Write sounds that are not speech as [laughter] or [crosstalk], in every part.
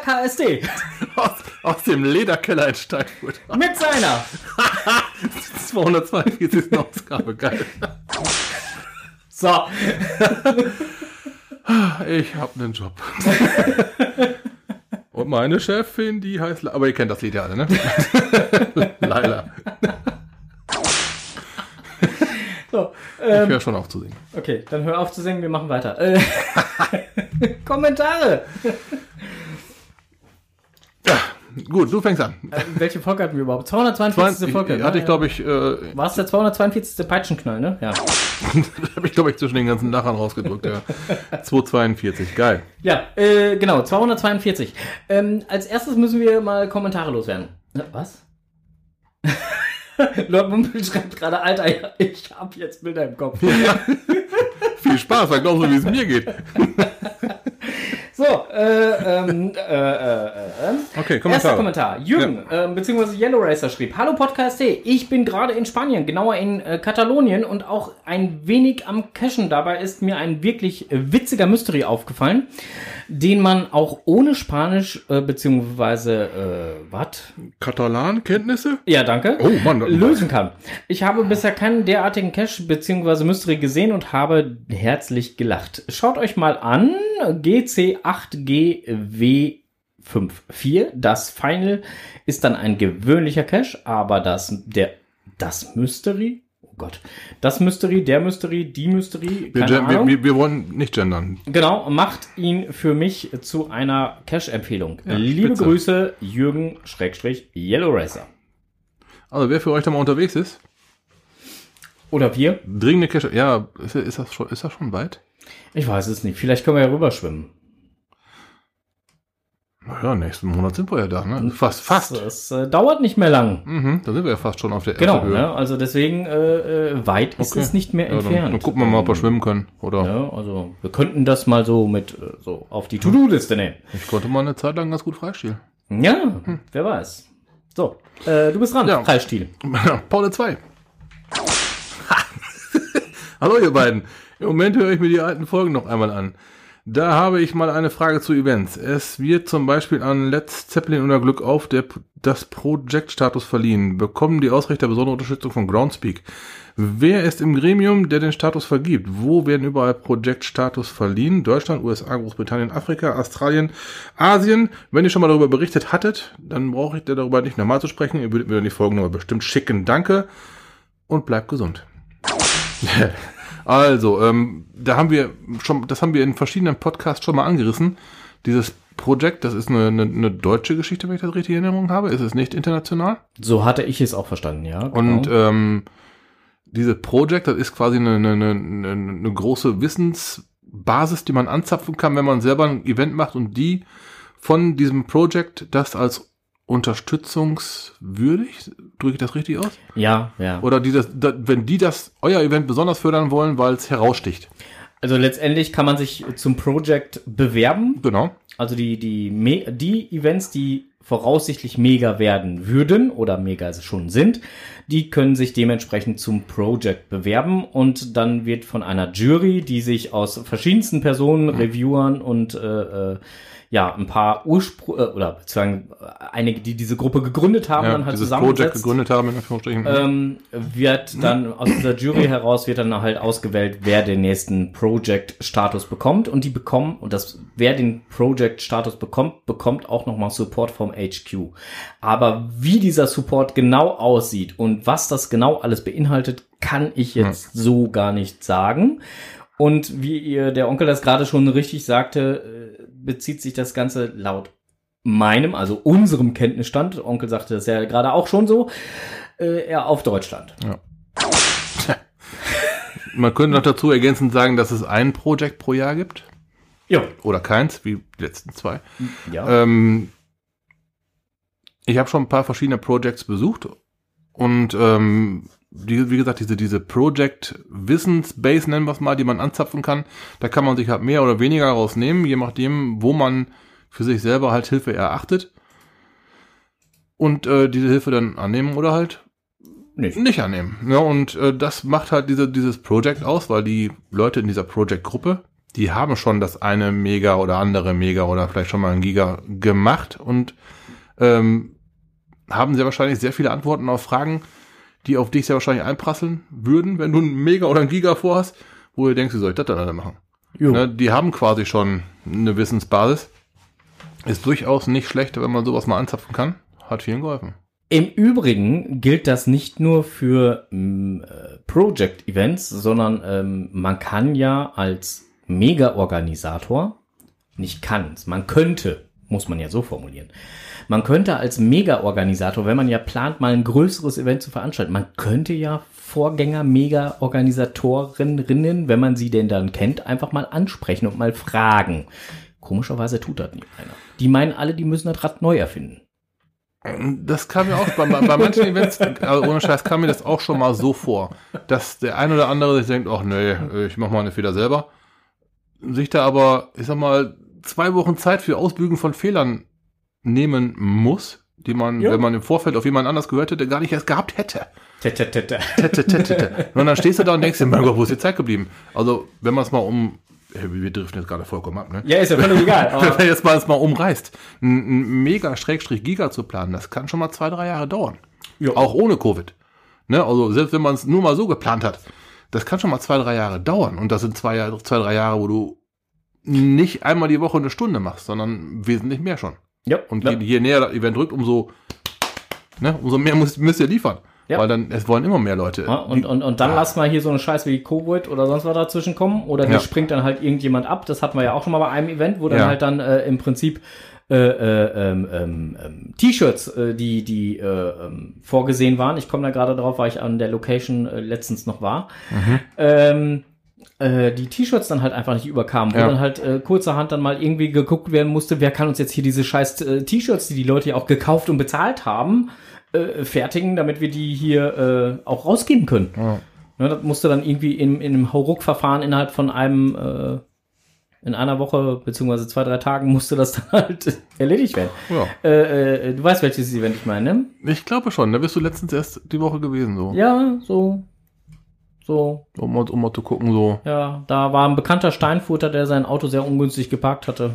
KSD [laughs] Aus, aus dem Lederkeller in Steinfurt. [laughs] mit seiner [laughs] 242. Ausgabe, geil. So, Ich hab einen Job. Und meine Chefin, die heißt... La- Aber ihr kennt das Lied ja alle, ne? Laila. so Ich ähm, höre schon auf zu singen. okay, dann hör auf zu singen, wir machen weiter. Äh, Kommentare. Gut, du fängst an. Äh, welche Folge hatten wir überhaupt? 242. Folge. ne? hatte ich, glaube ich, äh, War es der 242. Peitschenknall, ne? Ja. [laughs] habe ich, glaube ich, zwischen den ganzen Lachern rausgedrückt, ja. [laughs] 242, geil. Ja, äh, genau, 242. Ähm, als erstes müssen wir mal Kommentare loswerden. Äh, Was? [laughs] Lord Mumpel schreibt gerade, Alter, ja, ich hab jetzt Bilder im Kopf. Viel Spaß, weil genauso wie es mir geht. So, äh, ähm, äh, äh, äh, Okay, Erster Kommentar. Kommentar. Jürgen, ähm, beziehungsweise Yellow Racer schrieb, Hallo Podcast D, ich bin gerade in Spanien, genauer in äh, Katalonien und auch ein wenig am Cashen. Dabei ist mir ein wirklich äh, witziger Mystery aufgefallen, den man auch ohne Spanisch, äh, beziehungsweise, äh, was? Katalan-Kenntnisse? Ja, danke. Oh, Mann. lösen kann. Ich habe bisher keinen derartigen Cache bzw. Mystery gesehen und habe herzlich gelacht. Schaut euch mal an, GC8GW54. Das Final ist dann ein gewöhnlicher Cache, aber das, der, das Mystery, oh Gott, das Mystery, der Mystery, die Mystery, Wir, keine gen- wir, Ahnung. wir, wir wollen nicht gendern. Genau, macht ihn für mich zu einer Cache-Empfehlung. Ja, Liebe spitze. Grüße, Jürgen Schrägstrich Yellow Racer. Also, wer für euch da mal unterwegs ist, Oder wir? dringende Cache. Ja, ist, ist, das schon, ist das schon weit? Ich weiß es nicht. Vielleicht können wir ja rüberschwimmen. Naja, nächsten Monat sind wir ja da, ne? Fast, fast. Es äh, dauert nicht mehr lang. Mhm, da sind wir ja fast schon auf der Genau, auf der Höhe. ne? also deswegen äh, äh, weit ist Okay. es nicht mehr Ja, dann, entfernt. dann gucken wir mal, ob wir schwimmen können. Oder Ja, also wir könnten das mal so mit äh, so auf die To-Do-Liste nehmen. ich konnte mal eine Zeit lang ganz gut freistielen. Ja, wer weiß. So, äh, du bist dran, Ja. Freistil. [laughs] Paul 2. [laughs] Hallo ihr beiden. Im Moment höre ich mir die alten Folgen noch einmal an. Da habe ich mal eine Frage zu Events. Es wird zum Beispiel an Let's Zeppelin oder Glück auf der, das Projektstatus verliehen. Bekommen die Ausrichter besondere Unterstützung von Groundspeak. Wer ist im Gremium, der den Status vergibt? Wo werden überall Projektstatus verliehen? Deutschland, USA, Großbritannien, Afrika, Australien, Asien. Wenn ihr schon mal darüber berichtet hattet, dann brauche ich darüber nicht nochmal zu sprechen. Ihr würdet mir dann die Folgen aber bestimmt schicken. Danke und bleibt gesund. [laughs] also, ähm, da haben wir schon, das haben wir in verschiedenen Podcasts schon mal angerissen. Dieses Projekt, das ist eine, eine, eine deutsche Geschichte, wenn ich das richtig in Erinnerung habe. Ist es nicht international? So hatte ich es auch verstanden, ja. genau. Und ähm, diese Project, das ist quasi eine, eine, eine, eine große Wissensbasis, die man anzapfen kann, wenn man selber ein Event macht und die von diesem Project das als unterstützungswürdig, drücke ich das richtig aus? ja, ja. Oder die das, da, wenn die das, euer Event besonders fördern wollen, weil es heraussticht. Also letztendlich kann man sich zum Project bewerben. Genau. Also die, die, die Events, die voraussichtlich mega werden würden oder mega schon sind, die können sich dementsprechend zum Project bewerben und dann wird von einer Jury, die sich aus verschiedensten Personen, Reviewern und äh, äh, ja, ein paar Ursprung äh, oder beziehungsweise einige, die diese Gruppe gegründet haben, Ja, dann halt Project zusammengesetzt gegründet haben, in Anführungsstrichen. ähm, wird dann aus dieser Jury heraus wird dann halt ausgewählt, wer den nächsten Project-Status bekommt und die bekommen und das wer den Project-Status bekommt, bekommt auch nochmal Support vom HQ. Aber wie dieser Support genau aussieht und was das genau alles beinhaltet, kann ich jetzt so gar nicht sagen. Und wie ihr der Onkel das gerade schon richtig sagte, äh, bezieht sich das Ganze laut meinem, also unserem Kenntnisstand, Onkel sagte das ja gerade auch schon so, äh, eher auf Deutschland. Man könnte noch dazu ergänzend sagen, dass es ein Project pro Jahr gibt. Ja. Oder keins, wie die letzten zwei. Ja. Ähm, ich habe schon ein paar verschiedene Projects besucht und ähm, die, wie gesagt, diese, diese Project-Wissensbase, nennen wir es mal, die man anzapfen kann, da kann man sich halt mehr oder weniger rausnehmen, je nachdem, wo man für sich selber halt Hilfe erachtet. Und äh, diese Hilfe dann annehmen oder halt Nicht. nicht annehmen. Ja, und äh, das macht halt diese, dieses Project aus, weil die Leute in dieser Project-Gruppe, die haben schon das eine Mega oder andere Mega oder vielleicht schon mal ein Giga gemacht und ähm, haben sehr wahrscheinlich sehr viele Antworten auf Fragen, die auf dich sehr wahrscheinlich einprasseln würden, wenn du ein Mega oder ein Giga vorhast, wo du denkst, wie soll ich das dann alle machen? Ne, die haben quasi schon eine Wissensbasis. Ist durchaus nicht schlecht, wenn man sowas mal anzapfen kann. Hat vielen geholfen. Im Übrigen gilt das nicht nur für ähm, äh, Project-Events, sondern ähm, man kann ja als Mega-Organisator, nicht kann, man könnte, muss man ja so formulieren, man könnte als Mega-Organisator, wenn man ja plant, mal ein größeres Event zu veranstalten, man könnte ja Vorgänger-Mega-Organisatorinnen, wenn man sie denn dann kennt, einfach mal ansprechen und mal fragen. Komischerweise tut das nie einer. Die meinen alle, die müssen das Rad neu erfinden. Das kam mir auch bei, bei manchen Events, also ohne Scheiß, kam mir das auch schon mal so vor, dass der ein oder andere sich denkt, ach nee, ich mach mal eine Fehler selber. Sich da aber, ich sag mal, zwei Wochen Zeit für Ausbügen von Fehlern nehmen muss, die man, Ja. wenn man im Vorfeld auf jemand anders gehört hätte, gar nicht erst gehabt hätte. Tete, tete. Tete, tete, tete. Und dann stehst du da und denkst dir, mein Gott, wo ist die Zeit geblieben? Also, wenn man es mal um, wir driften jetzt gerade vollkommen ab, ne? Ja, ist ja völlig [laughs] egal. Wenn man jetzt mal es mal umreißt, ein, ein mega Schrägstrich Giga zu planen, das kann schon mal zwei, drei Jahre dauern. Ja. Auch ohne Covid. Ne? Also selbst wenn man es nur mal so geplant hat, das kann schon mal zwei, drei Jahre dauern. Und das sind zwei, Jahre- zwei, drei Jahre, wo du nicht einmal die Woche eine Stunde machst, sondern wesentlich mehr schon. Ja, Und ja. je, näher das Event rückt, umso, ne, umso mehr müsst, müsst ihr liefern. Ja. Weil dann, es wollen immer mehr Leute. Ja, und, und, und dann lass mal hier so eine Scheiß wie Covid oder sonst was dazwischen kommen. Oder dir Ja. springt dann halt irgendjemand ab. Das hatten wir ja auch schon mal bei einem Event, wo dann Ja. halt dann äh, im Prinzip äh, äh, ähm, ähm, ähm, T-Shirts, äh, die, die äh, ähm, vorgesehen waren. Ich komme da gerade drauf, weil ich an der Location äh, letztens noch war. Ähm, äh, die T-Shirts dann halt einfach nicht überkamen, wo Ja. dann halt äh, kurzerhand dann mal irgendwie geguckt werden musste, wer kann uns jetzt hier diese scheiß äh, T-Shirts, die die Leute ja auch gekauft und bezahlt haben, äh, fertigen, damit wir die hier äh, auch rausgeben können. Ja. Ne, das musste dann irgendwie in, in einem Hauruck-Verfahren innerhalb von einem, äh, in einer Woche, beziehungsweise zwei, drei Tagen musste das [laughs] dann halt erledigt werden. Ja. Äh, äh, du weißt, welches Event ich meine, ne? Ich glaube schon, da bist du letztens erst die Woche gewesen, so. Ja, so, so, Um, mal- um mal zu gucken, so. ja, da war ein bekannter Steinfurter, der sein Auto sehr ungünstig geparkt hatte.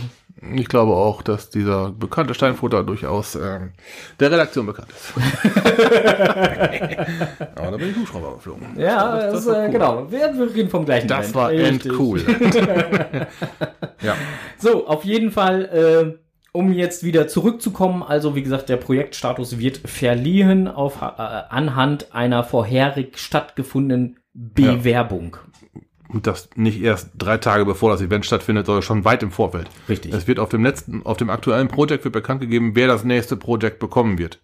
Ich glaube auch, dass dieser bekannte Steinfutter durchaus ähm, der Redaktion bekannt ist. [laughs] Aber da bin ich Hubschrauber geflogen. Ja, Das- das, das äh, cool. genau. Wir, wir reden vom gleichen Das Event. war Richtig. endcool. [laughs] ja. So, auf jeden Fall, äh, um jetzt wieder zurückzukommen, also wie gesagt, der Projektstatus wird verliehen auf, äh, anhand einer vorherig stattgefundenen Bewerbung. Und das nicht erst drei Tage bevor das Event stattfindet, sondern schon weit im Vorfeld. Richtig. Es wird auf dem letzten, auf dem aktuellen Projekt wird bekannt gegeben, wer das nächste Projekt bekommen wird.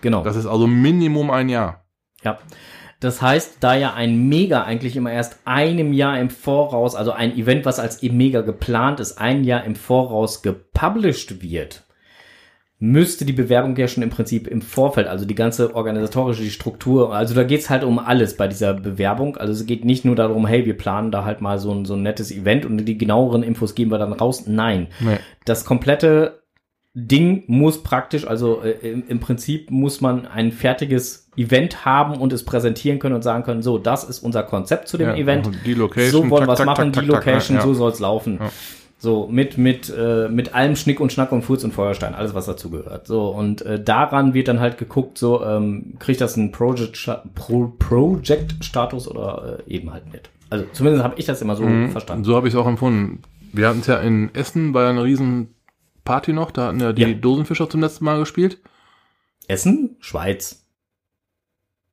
genau. Das ist also Minimum ein Jahr. Ja. Das heißt, da ja ein Mega eigentlich immer erst einem Jahr im Voraus, also ein Event, was als Mega geplant ist, ein Jahr im Voraus gepublished wird, müsste die Bewerbung ja schon im Prinzip im Vorfeld, also die ganze organisatorische Struktur, also da geht's halt um alles bei dieser Bewerbung. Also es geht nicht nur darum, hey, wir planen da halt mal so ein, so ein nettes Event und die genaueren Infos geben wir dann raus. Nein. Nee. Das komplette Ding muss praktisch, also äh, im, im Prinzip muss man ein fertiges Event haben und es präsentieren können und sagen können, so, das ist unser Konzept zu dem Ja, Event. die Location, so wollen wir es tak, machen, tak, die tak, tak, Location, ja. so soll's laufen. Ja. So, mit, mit, äh, mit allem Schnick und Schnack und Furz und Feuerstein, alles was dazu gehört. So, und äh, daran wird dann halt geguckt, so, ähm, kriegt das einen Project, Pro, Project-Status oder äh, eben halt nicht. Also zumindest habe ich das immer so verstanden. So habe ich es auch empfunden. Wir hatten es ja in Essen bei einer riesen Party noch, da hatten ja die Ja. Dosenfischer zum letzten Mal gespielt. Essen, Schweiz.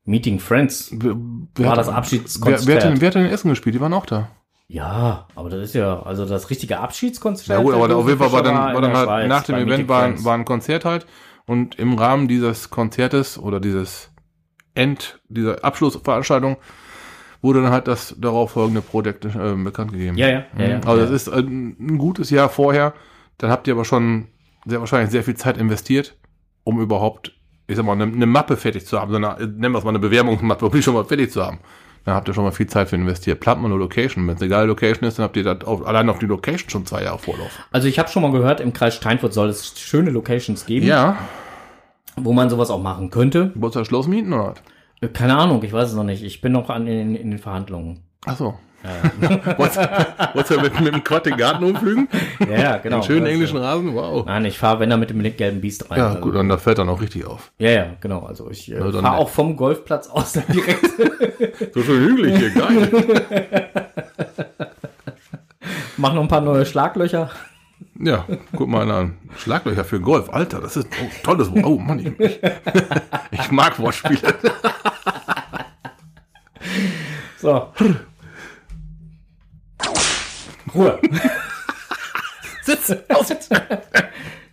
Meeting Friends. Wir, wir War hatten- das Abschiedskonzert. Wer, wer, hat denn, wer hat denn in Essen gespielt? Die waren auch da. Ja, aber das ist ja, also das richtige Abschiedskonzert. Ja gut, aber auf jeden Fall war dann, war dann halt nach dem Event war, Friends. war ein Konzert halt und im Rahmen dieses Konzertes oder dieses End, dieser Abschlussveranstaltung wurde dann halt das darauf folgende Projekt äh, bekannt gegeben. Ja, ja, ja, ja. Also ja. das ist ein, ein gutes Jahr vorher. Dann habt ihr aber schon sehr wahrscheinlich sehr viel Zeit investiert, um überhaupt, ich sag mal, eine, eine Mappe fertig zu haben. So eine, nennen wir es mal eine Bewerbungsmappe, um die schon mal fertig zu haben. Dann habt ihr schon mal viel Zeit für investiert. Plant mal eine Location. Wenn es eine geile Location ist, dann habt ihr das auf, allein auf die Location schon zwei Jahre Vorlauf. Also ich habe schon mal gehört, im Kreis Steinfurt soll es schöne Locations geben, Ja. wo man sowas auch machen könnte. Wolltest du das Schloss mieten oder was? Äh, Keine Ahnung, ich weiß es noch nicht. Ich bin noch an in, in den Verhandlungen. Ach so. Wolltest wolltest du mit, mit dem Quad den Garten umflügen? Ja, ja, genau. Den schönen Das, englischen äh, Rasen? Wow. Nein, ich fahre, wenn dann mit dem gelben Biest rein. Ja, Also, gut, und da fällt dann auch richtig auf. Ja, ja, genau. Also ich äh, dann fahre auch vom Golfplatz aus dann direkt. [laughs] So schön hügelig hier, geil. [laughs] Mach noch ein paar neue Schlaglöcher. Ja, guck mal an. Schlaglöcher für Golf. Alter, das ist oh, tolles Wort. Oh Mann, ich, ich, ich mag Wortspiele. So. Ruhe. [laughs] Sitz, aus.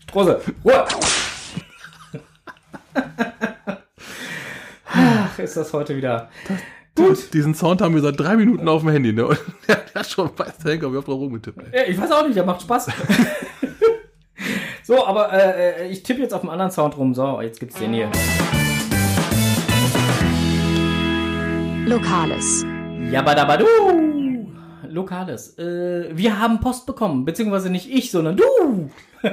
Strose. Ruhe. Ach, ist das heute wieder. Gut. Diesen Sound haben wir seit drei Minuten auf dem Handy. Ne? Und der, [laughs] der hat schon weiß der Henker, wie oft drauf rumgetippt. ey. Ja, ich weiß auch nicht, der macht Spaß. [laughs] so, aber äh, äh, ich tippe jetzt auf einen anderen Sound rum. So, jetzt gibt's den hier. Lokales. Jabadabadu. Lokales. Äh, wir haben Post bekommen, beziehungsweise nicht ich, sondern du. [laughs]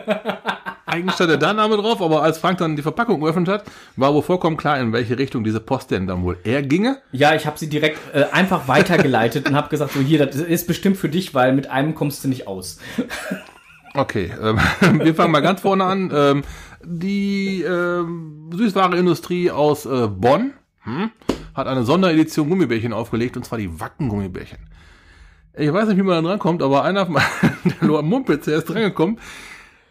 Eigentlich stand der Name drauf, aber als Frank dann die Verpackung geöffnet hat, war wohl vollkommen klar, in welche Richtung diese Post denn dann wohl eher ginge. Ja, ich habe sie direkt äh, einfach weitergeleitet und habe gesagt, so hier, das ist bestimmt für dich, weil mit einem kommst du nicht aus. [laughs] Okay, ähm, [laughs] wir fangen mal ganz vorne an. Ähm, die ähm, Süßwarenindustrie aus äh, Bonn hm, hat eine Sonderedition Gummibärchen aufgelegt, und zwar die Wacken-Gummibärchen. Ich weiß nicht, wie man da drankommt, aber einer von [laughs] der Lord Mumpitz, der ist drangekommen,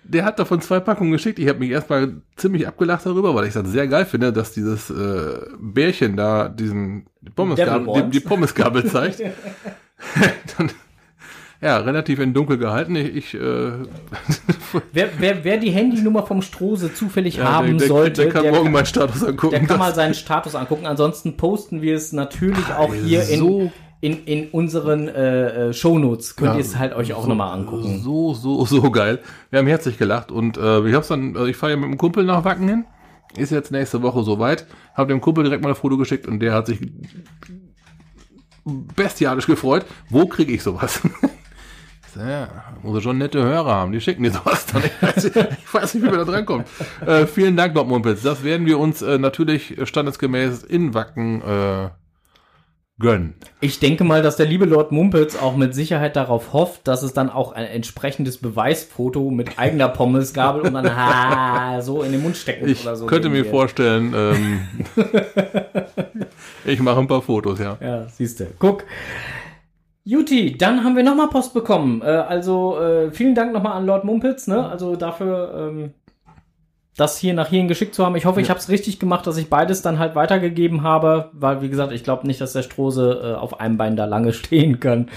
der hat davon zwei Packungen geschickt. Ich habe mich erstmal ziemlich abgelacht darüber, weil ich das sehr geil finde, dass dieses äh, Bärchen da diesen die Pommesgabel, die, die Pommesgabel zeigt. [laughs] Dann, ja, relativ in Dunkel gehalten. Ich, ich äh, [laughs] Wer, wer, wer die Handynummer vom Strose zufällig Ja, haben der, der, sollte, der kann der, morgen kann, meinen Status angucken. der kann mal seinen Status angucken. Ansonsten posten wir es natürlich auch hier so- in, in, in unseren äh, äh, Shownotes. Könnt Ja, ihr es halt euch auch nochmal angucken. So, so, so geil. Wir haben herzlich gelacht und äh, ich hab's dann, also ich fahre ja mit einem Kumpel nach Wacken hin. Ist jetzt nächste Woche soweit. Hab dem Kumpel direkt mal ein Foto geschickt und der hat sich bestialisch gefreut. Wo kriege ich sowas? [laughs] Ich Ja, muss er schon nette Hörer haben, die schicken dir sowas dann. Ich weiß, ich weiß nicht, wie wir da drankommen. Äh, vielen Dank, Mumpitz. Das werden wir uns äh, natürlich standesgemäß in Wacken äh, gönnen. Ich denke mal, dass der liebe Lord Mumpels auch mit Sicherheit darauf hofft, dass es dann auch ein entsprechendes Beweisfoto mit eigener Pommesgabel und dann ha, so in den Mund stecken Ich oder so. könnte geben mir vorstellen, ähm, [laughs] ich mache ein paar Fotos, ja. Ja, siehst du. Guck. Juti, dann haben wir nochmal Post bekommen. Äh, also äh, vielen Dank nochmal an Lord Mumpitz, ne? Also dafür, ähm, das hier nach hierhin geschickt zu haben. Ich hoffe, ich habe es richtig gemacht, dass ich beides dann halt weitergegeben habe, weil wie gesagt, ich glaube nicht, dass der Strose äh, auf einem Bein da lange [laughs] stehen kann.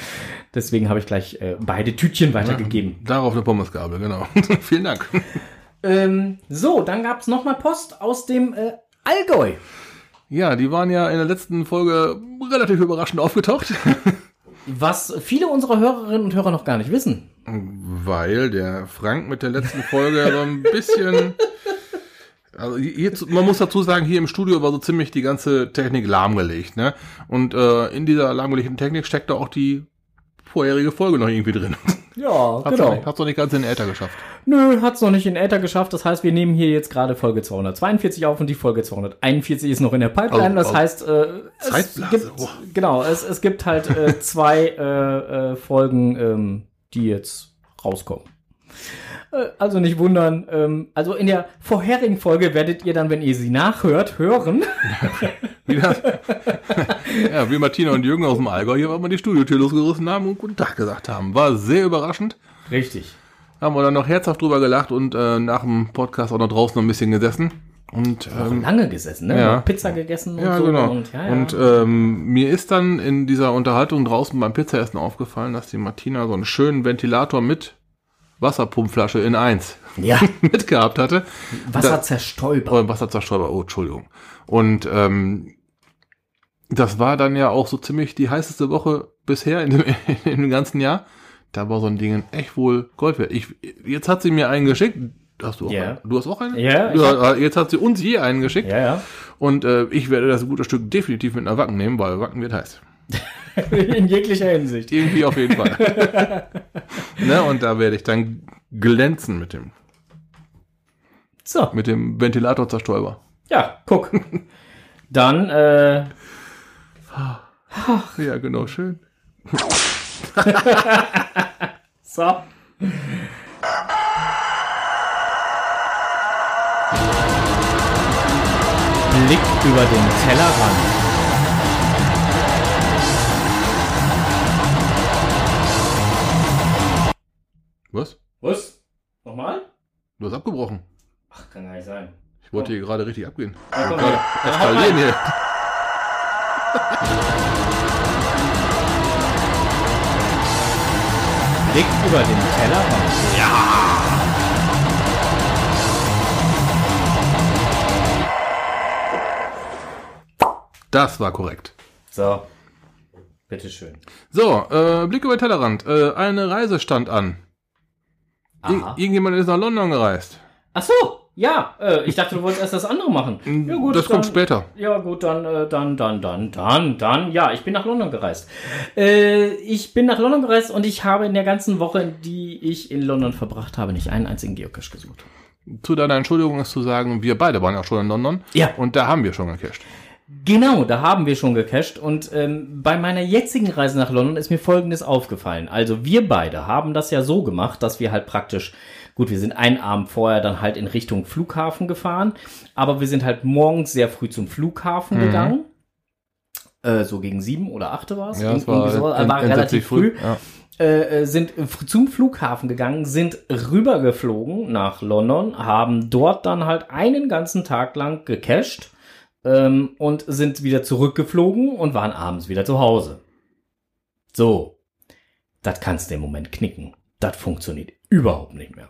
Deswegen habe ich gleich äh, beide Tütchen weitergegeben. Darauf eine Pommesgabel, genau. [laughs] Vielen Dank. Ähm, so, dann gab's noch mal Post aus dem äh, Allgäu. Ja, die waren ja in der letzten Folge relativ überraschend aufgetaucht, [laughs] Was viele unserer Hörerinnen und Hörer noch gar nicht wissen. weil der Frank mit der letzten Folge so ein bisschen... Also hier, man muss dazu sagen, hier im Studio war so ziemlich die ganze Technik lahmgelegt, ne? Und äh, in dieser lahmgelegten Technik steckt da auch die vorherige Folge noch irgendwie drin. [laughs] Ja, Hat's doch nicht, hat's doch nicht ganz in den Äther geschafft. Nö, hat's noch nicht in Äther geschafft. Das heißt, wir nehmen hier jetzt gerade Folge 242 auf und die Folge 241 ist noch in der Pipeline. Das heißt, äh, es gibt, oh. genau, es, es gibt halt äh, zwei äh, äh, Folgen, ähm, die jetzt rauskommen. Äh, Also nicht wundern. Ähm, also in der vorherigen Folge werdet ihr dann, wenn ihr sie nachhört, hören. [laughs] Wie das, [laughs] ja, wie Martina und Jürgen aus dem Allgäu hier mal die Studiotür losgerissen haben und guten Tag gesagt haben. War sehr überraschend. Richtig. Haben wir dann noch herzhaft drüber gelacht und äh, nach dem Podcast auch noch draußen noch ein bisschen gesessen. Und ähm, lange gesessen, ne? ja. Pizza gegessen und ja, so. genau. Und, ja, ja. Und ähm, mir ist dann in dieser Unterhaltung draußen beim Pizzaessen aufgefallen, dass die Martina so einen schönen Ventilator mit Wasserpumpflasche in eins ja, [laughs] mitgehabt hatte. Wasser zerstäubert. Oh, Wasserzerstäuber, oh, Entschuldigung. Und ähm, das war dann ja auch so ziemlich die heißeste Woche bisher in dem, [laughs] in dem ganzen Jahr. Da war so ein Ding echt wohl Gold wert. Ich, jetzt hat sie mir einen geschickt. Hast du auch Ja. einen? Du hast auch einen? Ja, ich ja jetzt hat sie uns je einen geschickt. Ja, ja. Und äh, ich werde das gute Stück definitiv mit einer Wacken nehmen, weil Wacken wird heiß. [laughs] [laughs] In jeglicher Hinsicht. Irgendwie auf jeden Fall. [laughs] ne, und da werde ich dann glänzen mit dem, So, mit dem Ventilator-Zerstäuber. ja, guck. Dann, äh, [laughs] Ja, genau, schön. so. Blick über den Tellerrand. Was? Was? Nochmal? Du hast abgebrochen. Ach, kann gar nicht sein. Ich wollte hier gerade richtig abgehen. Ja, komm, gerade ja. Ja, eskalieren hier. Blick über den Tellerrand. Das war korrekt. So. Bitteschön. So, äh, Blick über den Tellerrand. Äh, eine Reise stand an. Aha. irgendjemand ist nach London gereist. Ach so, ja. Äh, ich dachte, du wolltest erst das andere machen. Ja, gut, das kommt dann- später. Ja, gut, dann, äh, dann, dann, dann, dann, dann, ja, ich bin nach London gereist. Äh, ich bin nach London gereist und ich habe in der ganzen Woche, die ich in London verbracht habe, nicht einen einzigen Geocache gesucht. Zu deiner Entschuldigung ist zu sagen, wir beide waren ja schon in London. Ja. Und da haben wir schon gecached. Genau, da haben wir schon gecached und ähm, bei meiner jetzigen Reise nach London ist mir Folgendes aufgefallen. Also wir beide haben das ja so gemacht, dass wir halt praktisch, gut, wir sind einen Abend vorher dann halt in Richtung Flughafen gefahren, aber wir sind halt morgens sehr früh zum Flughafen gegangen. Äh, so gegen sieben oder acht war es. Ja, es war, so, war en- relativ entsetzlich früh. Ja. äh, äh, sind zum Flughafen gegangen, sind rübergeflogen nach London, haben dort dann halt einen ganzen Tag lang gecached ähm, und sind wieder zurückgeflogen und waren abends wieder zu Hause. So, das kannst du im Moment knicken. Das funktioniert überhaupt nicht mehr.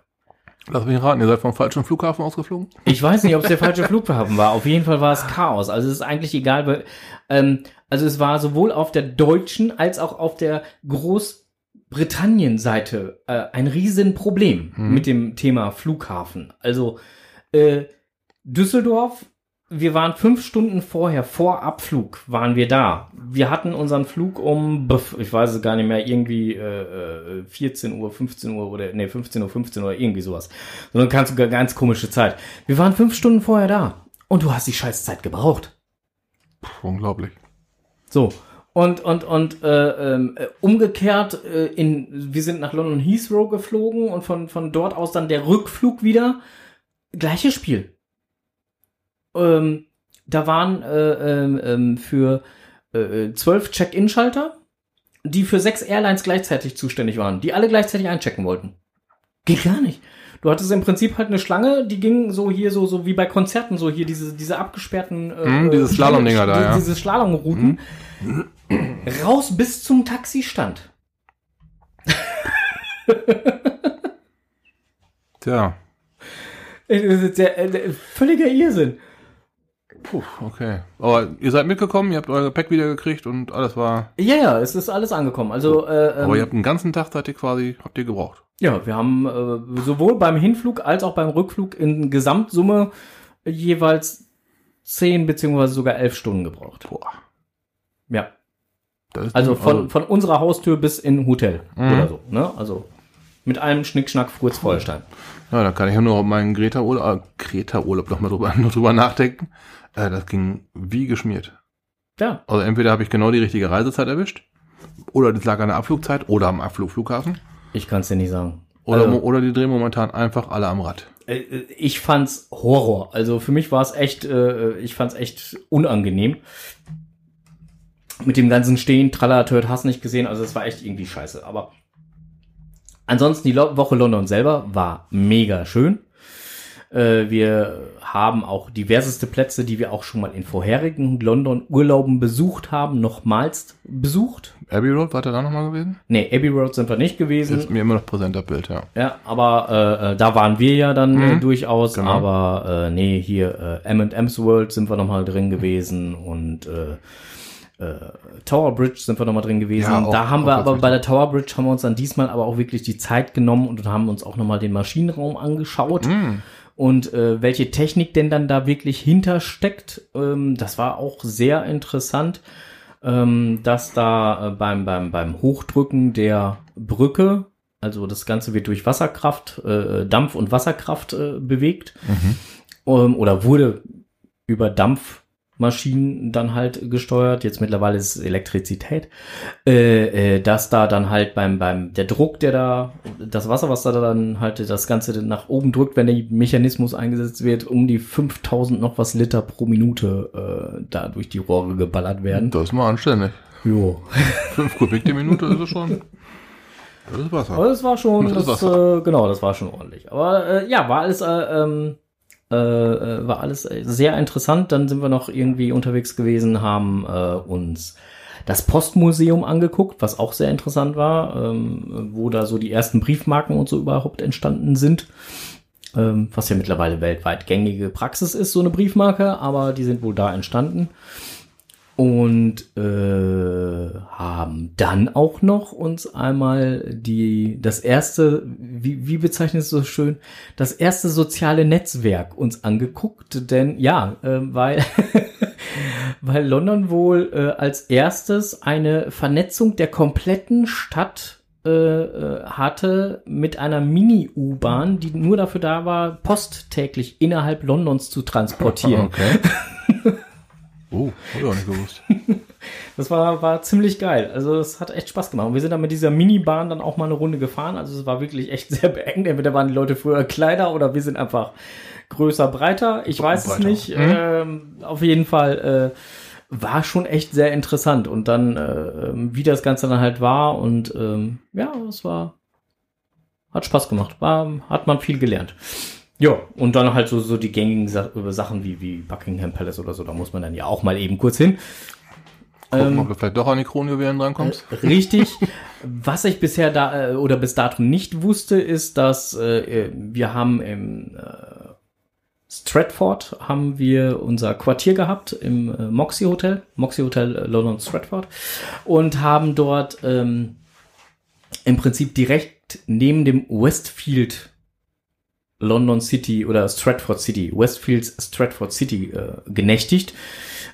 Lass mich raten, ihr seid vom falschen Flughafen ausgeflogen? Ich weiß nicht, ob es der falsche [laughs] Flughafen war. Auf jeden Fall war es Chaos. Also es ist eigentlich egal, weil, ähm, also es war sowohl auf der deutschen als auch auf der Großbritannien-Seite äh, ein Riesenproblem Mhm. mit dem Thema Flughafen. Also äh, Düsseldorf, wir waren fünf Stunden vorher, vor Abflug, waren wir da. Wir hatten unseren Flug um, ich weiß es gar nicht mehr, irgendwie äh, äh, 14 Uhr, 15 Uhr oder nee, 15 Uhr, 15 Uhr, irgendwie sowas. So eine ganz, ganz komische Zeit. Wir waren fünf Stunden vorher da und du hast die Scheißzeit gebraucht. Puh, unglaublich. So. Und, und, und äh, äh, umgekehrt, äh, in, wir sind nach London Heathrow geflogen und von, von dort aus dann der Rückflug wieder. Gleiches Spiel. Ähm, da waren äh, ähm, ähm, für äh, zwölf Check-In-Schalter, die für sechs Airlines gleichzeitig zuständig waren, die alle gleichzeitig einchecken wollten. Geht gar nicht. Du hattest im Prinzip halt eine Schlange, die ging so hier so so wie bei Konzerten so hier diese diese abgesperrten äh, Mhm, diese Slalomdinger da, ja. diese Slalomrouten raus bis zum Taxistand. Tja, der, völliger Irrsinn. Puh, okay. Aber ihr seid mitgekommen, ihr habt euer Gepäck wieder gekriegt und alles war. Ja, ja, es ist alles angekommen. Also äh, ähm, Aber ihr habt einen ganzen Tag seid ihr quasi, habt ihr gebraucht. Ja, wir haben äh, sowohl beim Hinflug als auch beim Rückflug in Gesamtsumme jeweils zehn beziehungsweise sogar elf Stunden gebraucht. Boah. Ja, Das ist also von, von unserer Haustür bis in Hotel Mhm. oder so. Ne? Also mit einem Schnickschnack Furz Vollstein. Ja, da kann ich ja nur auf meinen Greta-Urlaub, äh, Greta-Urlaub noch mal drüber, [laughs] noch drüber nachdenken. Äh, das ging wie geschmiert. Ja, Also entweder habe ich genau die richtige Reisezeit erwischt, oder das lag an der Abflugzeit oder am Abflugflughafen, ich kann es dir nicht sagen. oder, Also- oder die drehen momentan einfach alle am Rad. Äh, Ich fand's Horror. Also für mich war es echt, äh, ich fand's echt unangenehm. Mit dem ganzen Stehen, Trallatört, hast nicht gesehen. Also es war echt irgendwie scheiße. Aber ansonsten die Woche London selber war mega schön. Äh, wir haben auch diverseste Plätze, die wir auch schon mal in vorherigen London-Urlauben besucht haben, nochmals besucht. Abbey Road, war da nochmal gewesen? Nee, Abbey Road sind wir nicht gewesen. Ist mir immer noch präsenter Bild, ja. Ja, aber äh, äh, da waren wir ja dann äh, Mhm. durchaus, Genau. aber äh, nee, hier äh, M&M's World sind wir nochmal drin gewesen und äh, Tower Bridge sind wir nochmal drin gewesen. Ja, auch- da haben wir aber bei der Tower Bridge haben wir uns dann diesmal aber auch wirklich die Zeit genommen und haben uns auch nochmal den Maschinenraum angeschaut Mhm. Und äh, welche Technik denn dann da wirklich hintersteckt. Ähm, das war auch sehr interessant, ähm, dass da äh, beim, beim, beim Hochdrücken der Brücke, also das Ganze wird durch Wasserkraft, äh, Dampf und Wasserkraft äh, bewegt ähm, oder wurde über Dampf Maschinen dann halt gesteuert, jetzt mittlerweile ist es Elektrizität, äh, äh, dass da dann halt beim, beim, der Druck, der da, das Wasser, was da dann halt das Ganze nach oben drückt, wenn der Mechanismus eingesetzt wird, um die 5000 noch was Liter pro Minute äh, da durch die Rohre geballert werden. Das ist mal anständig. Jo. [laughs] 5 Kubik die Minute ist es schon. Das ist Wasser. Aber das war schon, Das das, äh, genau, das war schon ordentlich. Aber äh, ja, war alles, äh, ähm, äh, äh, war alles äh, sehr interessant. Dann sind wir noch irgendwie unterwegs gewesen, haben äh, uns das Postmuseum angeguckt, was auch sehr interessant war, ähm, wo da so die ersten Briefmarken und so überhaupt entstanden sind. Ähm, was ja mittlerweile weltweit gängige Praxis ist, so eine Briefmarke, aber die sind wohl da entstanden und äh, haben dann auch noch uns einmal die das erste wie wie bezeichnet es so schön das erste soziale Netzwerk uns angeguckt denn ja äh, weil [laughs] weil London wohl äh, als erstes eine Vernetzung der kompletten Stadt äh, äh, hatte mit einer Mini-U-Bahn, die nur dafür da war, Post täglich innerhalb Londons zu transportieren. [laughs] Okay. Oh, hab ich auch nicht gewusst. [laughs] Das war, war ziemlich geil. Also es hat echt Spaß gemacht. Und wir sind dann mit dieser Minibahn dann auch mal eine Runde gefahren. Also es war wirklich echt [laughs] sehr beengt. Entweder waren die Leute früher kleiner oder wir sind einfach größer, breiter. Ich weiß es Breiter. nicht. Ähm, auf jeden Fall äh, war schon echt sehr interessant. Und dann, äh, wie das Ganze dann halt war. Und ähm, ja, es war, hat Spaß gemacht. War, hat man viel gelernt. Ja, und dann halt so, so die gängigen Sa über Sachen wie, wie Buckingham Palace oder so, da muss man dann ja auch mal eben kurz hin. Gucken, Ähm, ob du vielleicht doch an die Kronjuwelen drankommst. Richtig. [laughs] Was ich bisher da äh, oder bis dato nicht wusste, ist, dass äh, wir haben im äh, Stratford haben wir unser Quartier gehabt im äh, Moxie Hotel, Moxie Hotel äh, London Stratford und haben dort ähm, im Prinzip direkt neben dem Westfield London City oder Stratford City, Westfields Stratford City äh, genächtigt.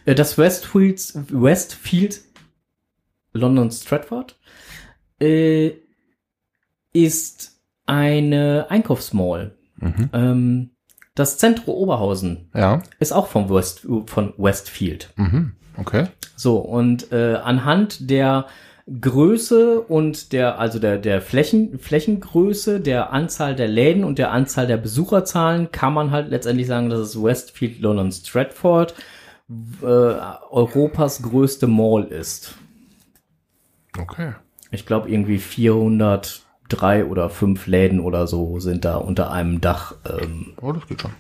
Äh, das Westfields, Westfield London Stratford äh, ist eine Einkaufsmall. Mhm. Ähm, das Zentrum Oberhausen Ja. ist auch vom West, von Westfield. Mhm. Okay. So, und äh, anhand der Größe und der, also der, der Flächen, Flächengröße, der Anzahl der Läden und der Anzahl der Besucherzahlen kann man halt letztendlich sagen, dass es Westfield London Stratford äh, Europas größte Mall ist. Okay. Ich glaube irgendwie 403 oder 5 Läden oder so sind da unter einem Dach. Ähm, Oh, das geht schon.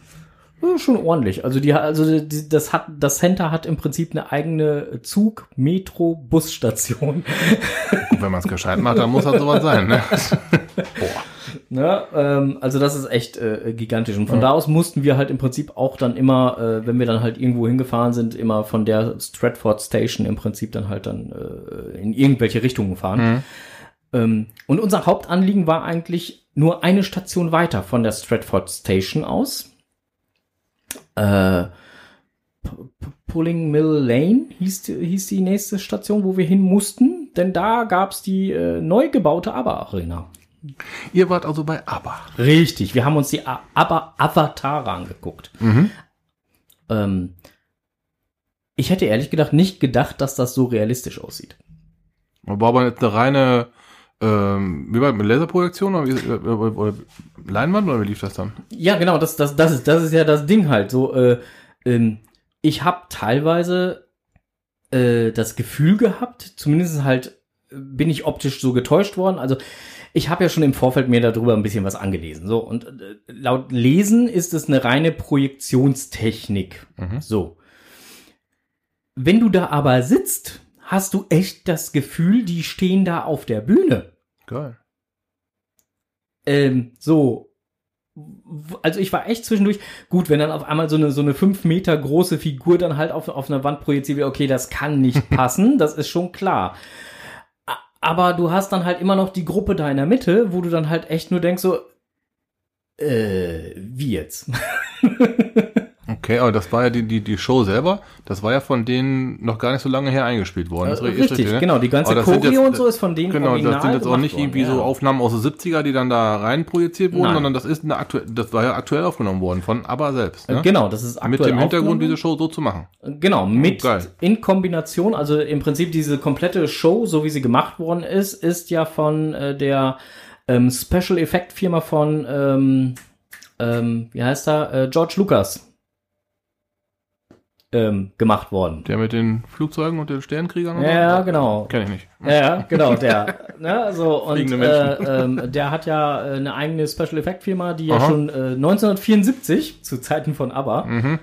Ja, schon ordentlich. Also die, also die, das hat, das Center hat im Prinzip eine eigene Zug, Metro, Busstation. Wenn man es gescheit macht, dann muss halt sowas sein, ne? [laughs] Boah. Ne? Ähm, also das ist echt äh, gigantisch. Und von da aus mussten wir halt im Prinzip auch dann immer, äh, wenn wir dann halt irgendwo hingefahren sind, immer von der Stratford Station im Prinzip dann halt dann äh, in irgendwelche Richtungen fahren. Ähm, und unser Hauptanliegen war eigentlich nur eine Station weiter von der Stratford Station aus. Äh, Pulling Mill Lane hieß, die- hieß die nächste Station, wo wir hin mussten, denn da gab's die äh, neu gebaute ABBA Arena. Ihr wart also bei ABBA. Richtig, wir haben uns die ABBA Avatare angeguckt. Ähm, ich hätte ehrlich gedacht nicht gedacht, dass das so realistisch aussieht. War aber jetzt eine reine, ähm, wie war mit Laserprojektion oder, oder, oder Leinwand oder wie lief das dann? Ja, genau, das, das, das, ist, das ist ja das Ding halt. So, äh, ähm, ich habe teilweise äh, das Gefühl gehabt, zumindest halt bin ich optisch so getäuscht worden. Also ich habe ja schon im Vorfeld mir darüber ein bisschen was angelesen. So und äh, laut Lesen ist es eine reine Projektionstechnik. So. Wenn du da aber sitzt, hast du echt das Gefühl, die stehen da auf der Bühne. Geil. Ähm, so. Also ich war echt zwischendurch, gut, wenn dann auf einmal so eine, so eine fünf Meter große Figur dann halt auf, auf einer Wand projiziert wird, okay, das kann nicht [laughs] passen, das ist schon klar. Aber du hast dann halt immer noch die Gruppe da in der Mitte, wo du dann halt echt nur denkst so, äh, wie jetzt? [laughs] Okay, aber das war ja die, die, die Show selber, das war ja von denen noch gar nicht so lange her eingespielt worden. Äh, Das ist richtig, ne? genau. Die ganze Choreo und so ist von denen Genau, original das sind jetzt auch nicht worden, irgendwie ja. so Aufnahmen aus den 70er, die dann da rein projiziert wurden, Nein. sondern das ist eine aktuell, das war ja aktuell aufgenommen worden von ABBA selbst. Ne? Äh, Genau, das ist aktuell Mit dem Hintergrund, diese Show so zu machen. Genau, mit geil. in Kombination, also im Prinzip diese komplette Show, so wie sie gemacht worden ist, ist ja von äh, der ähm, Special Effect Firma von ähm, ähm, wie heißt er, äh, George Lucas ähm, gemacht worden. Der mit den Flugzeugen und den Sternkriegern und Ja, so? genau. Kenn ich nicht. Ja, genau, der. ne, so, [laughs] und äh, ähm, der hat ja äh, eine eigene Special Effect Firma, die ja Aha. schon äh, 1974, zu Zeiten von ABBA, Mhm.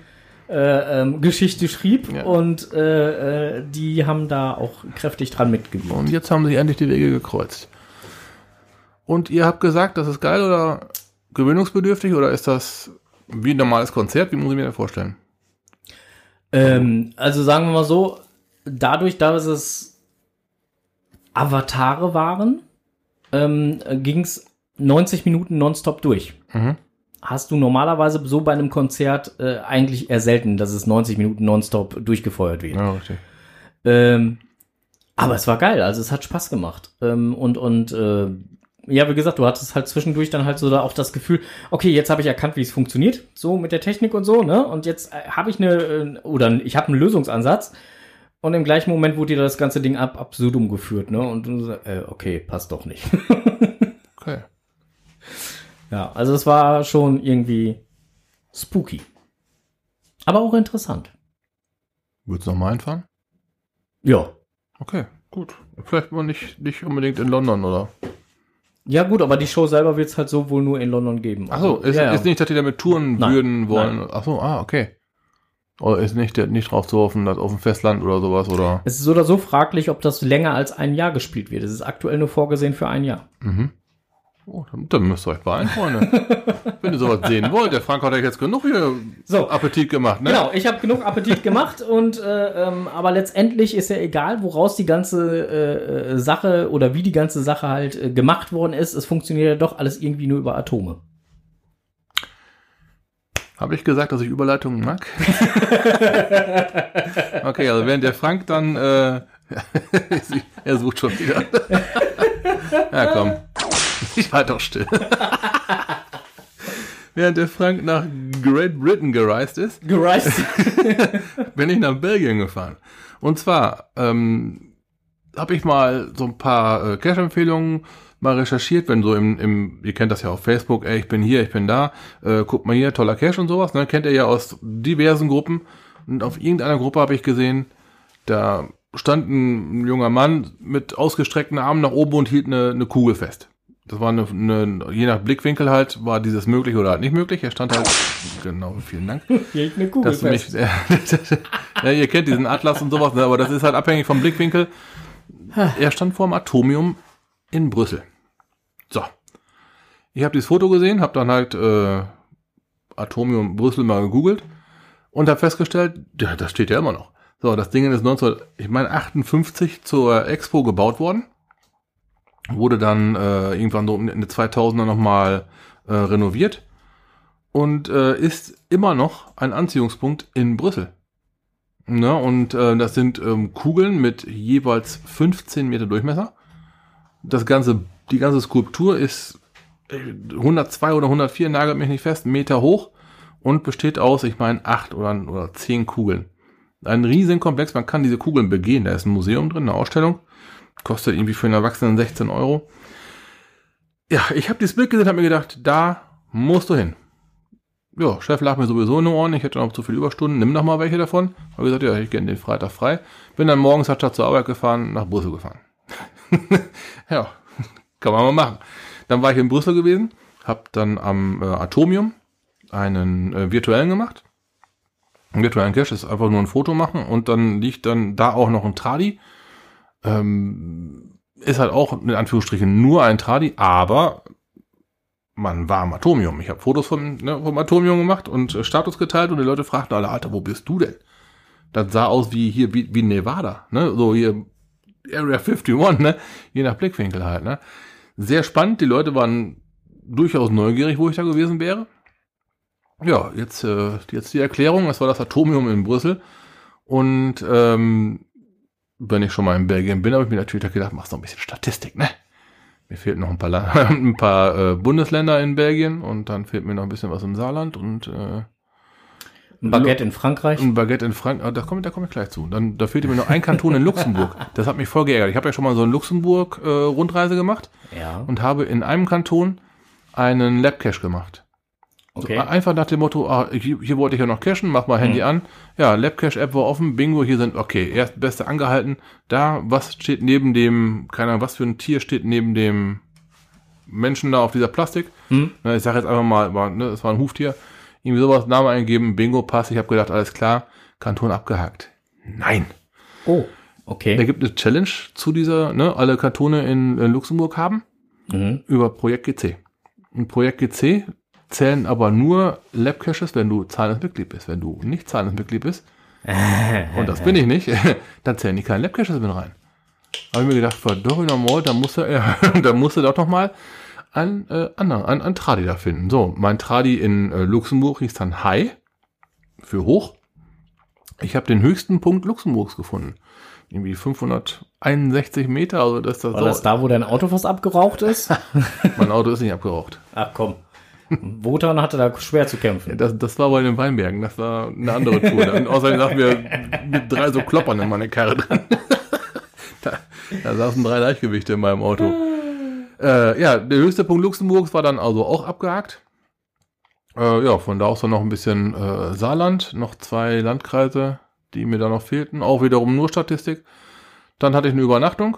äh, ähm, Geschichte schrieb Ja. und äh, äh, die haben da auch kräftig dran mitgewirkt. Und jetzt haben sich endlich die Wege gekreuzt. Und ihr habt gesagt, das ist geil oder gewöhnungsbedürftig oder ist das wie ein normales Konzert? Wie muss ich mir das vorstellen? Ähm, also sagen wir mal so, dadurch, dass es Avatare waren, ähm, ging es 90 Minuten nonstop durch. Mhm. Hast du normalerweise so bei einem Konzert äh, eigentlich eher selten, dass es 90 Minuten nonstop durchgefeuert wird. Ja, richtig. Ähm, aber es war geil, also es hat Spaß gemacht. Ähm, und und äh, ja, wie gesagt, du hattest halt zwischendurch dann halt so da auch das Gefühl, okay, jetzt habe ich erkannt, wie es funktioniert, so mit der Technik und so, ne? Und jetzt äh, habe ich eine äh, oder ich habe einen Lösungsansatz. Und im gleichen Moment wurde dir das ganze Ding ab absurdum geführt, ne? Und du so, äh, okay, passt doch nicht. [laughs] Okay. ja, also es war schon irgendwie spooky. Aber auch interessant. Würdest du nochmal einfahren? Ja. Okay, gut. Vielleicht mal nicht, nicht unbedingt in London, oder? Ja, gut, aber die Show selber wird es halt so wohl nur in London geben. Achso, ist, ja, ist nicht, dass die damit touren Nein, würden wollen. Achso, ah, okay. Oder ist nicht, nicht drauf zu hoffen, dass auf dem Festland oder sowas, oder? Es ist so oder so fraglich, ob das länger als ein Jahr gespielt wird. Es ist aktuell nur vorgesehen für ein Jahr. Mhm. Oh, dann, müsst ihr euch beeilen, Freunde. [laughs] Wenn ihr sowas sehen wollt, der Frank hat euch jetzt genug hier So. Appetit gemacht, ne? Genau, ich habe genug Appetit gemacht und äh, ähm, aber letztendlich ist ja egal, woraus die ganze äh, äh, Sache oder wie die ganze Sache halt äh, gemacht worden ist. Es funktioniert ja doch alles irgendwie nur über Atome. Habe ich gesagt, dass ich Überleitungen mag? [laughs] okay, also während der Frank dann, äh, [laughs] er sucht schon wieder. ja, komm. [laughs] Ich halt doch still. [laughs] während der Frank nach Great Britain gereist ist, Gereist. [laughs] bin ich nach Belgien gefahren. Und zwar ähm, habe ich mal so ein paar äh, Cash-Empfehlungen mal recherchiert, wenn so im, im, ihr kennt das ja auf Facebook, ey, ich bin hier, ich bin da, äh, guckt mal hier, toller Cash und sowas, ne? Kennt ihr ja aus diversen Gruppen. Und auf irgendeiner Gruppe habe ich gesehen, da stand ein junger Mann mit ausgestreckten Armen nach oben und hielt eine, eine Kugel fest. Das war eine, eine, je nach Blickwinkel halt, war dieses möglich oder halt nicht möglich. Er stand halt, genau, vielen Dank [laughs] Hier eine Kugel dass mich, fest. [laughs] ja, ihr kennt diesen Atlas und sowas, ne, aber das ist halt abhängig vom Blickwinkel. Er stand vor dem Atomium in Brüssel. So. Ich habe dieses Foto gesehen, habe dann halt äh, Atomium Brüssel mal gegoogelt und habe festgestellt, ja, das steht ja immer noch. So, das Ding ist 19, ich meine 58 zur Expo gebaut worden. Wurde dann äh, irgendwann so in den 2000er nochmal äh, renoviert und äh, ist immer noch ein Anziehungspunkt in Brüssel. Ne, und äh, das sind ähm, Kugeln mit jeweils 15 Meter Durchmesser. Das ganze, die ganze Skulptur ist äh, 102 oder 104, nagelt mich nicht fest, Meter hoch und besteht aus, ich meine, acht oder, oder zehn Kugeln. Ein riesen Komplex, man kann diese Kugeln begehen. Da ist ein Museum drin, eine Ausstellung. Kostet irgendwie für einen Erwachsenen 16 Euro. Ja, ich habe dieses Bild gesehen, habe mir gedacht, da musst du hin. Ja, Chef lag mir sowieso in den Ohren, ich hätte noch zu viele Überstunden, nimm noch mal welche davon. Habe gesagt, ja, ich gehe den Freitag frei. Bin dann morgens statt zur Arbeit gefahren, nach Brüssel gefahren. [laughs] ja, kann man mal machen. Dann war ich in Brüssel gewesen, habe dann am äh, Atomium einen äh, virtuellen gemacht. Ein virtuellen Cache ist einfach nur ein Foto machen und dann liegt dann da auch noch ein Tradi. Ähm, ist halt auch in Anführungsstrichen nur ein Tradi, aber man war am Atomium. Ich habe Fotos vom, ne, vom Atomium gemacht und äh, Status geteilt und die Leute fragten alle, Alter, wo bist du denn? Das sah aus wie hier, wie, wie Nevada, ne? So hier Area 51, ne? Je nach Blickwinkel halt, ne? Sehr spannend. Die Leute waren durchaus neugierig, wo ich da gewesen wäre. Ja, jetzt, äh, jetzt die Erklärung. Das war das Atomium in Brüssel. Und ähm, wenn ich schon mal in Belgien bin, habe ich mir natürlich gedacht, machst noch ein bisschen Statistik, ne? Mir fehlten noch ein paar, La [laughs] ein paar äh, Bundesländer in Belgien und dann fehlt mir noch ein bisschen was im Saarland und äh, Ein Baguette in Frankreich. ein Baguette in Frankreich. Ah, da komme da komm ich gleich zu. Dann da fehlte mir noch ein Kanton in Luxemburg. [laughs] Das hat mich voll geärgert. Ich habe ja schon mal so eine Luxemburg-Rundreise gemacht Ja. und habe in einem Kanton einen Labcache gemacht. Okay. So, einfach nach dem Motto, ah, hier, hier wollte ich ja noch cashen, mach mal Handy an. Ja, Labcache-App war offen, Bingo, hier sind, okay, erst Beste angehalten. Da, was steht neben dem, keine Ahnung, was für ein Tier steht neben dem Menschen da auf dieser Plastik? Hm? Na, Ich sage jetzt einfach mal, war, ne, das war ein Huftier. Irgendwie sowas, Name eingeben, Bingo, passt. Ich habe gedacht, alles klar, Kanton abgehakt. Nein. Oh, Da okay. gibt es Challenge zu dieser, ne, alle Kantone in, in Luxemburg haben Mhm. über Projekt GC. Und Projekt GC zählen aber nur Labcaches, wenn du zahlendes Mitglied bist. Wenn du nicht zahlendes Mitglied bist, [laughs] und das bin ich nicht, [laughs] dann zählen die keine Labcaches mit rein. Habe ich mir gedacht, verdammt nochmal, da musst du, [laughs] ja, da musst du doch noch mal einen äh, anderen, einen, einen Tradi da finden. So, mein Tradi in äh, Luxemburg hieß dann High für hoch. Ich habe den höchsten Punkt Luxemburgs gefunden. Irgendwie 561 Meter, also das, das, War das da, wo dein Auto fast abgeraucht ist? mein Auto ist nicht abgeraucht. Ach komm. Wotan hatte da schwer zu kämpfen. Das, das war bei den Weinbergen, das war eine andere Tour. Und außerdem hatten wir mit drei so Kloppern in meine Karre dran. [laughs] da, da saßen drei Leichtgewichte in meinem Auto. Äh, ja, der höchste Punkt Luxemburgs war dann also auch abgehakt. Äh, ja, von da aus dann noch ein bisschen äh, Saarland, noch zwei Landkreise, die mir da noch fehlten. Auch wiederum nur Statistik. Dann hatte ich eine Übernachtung.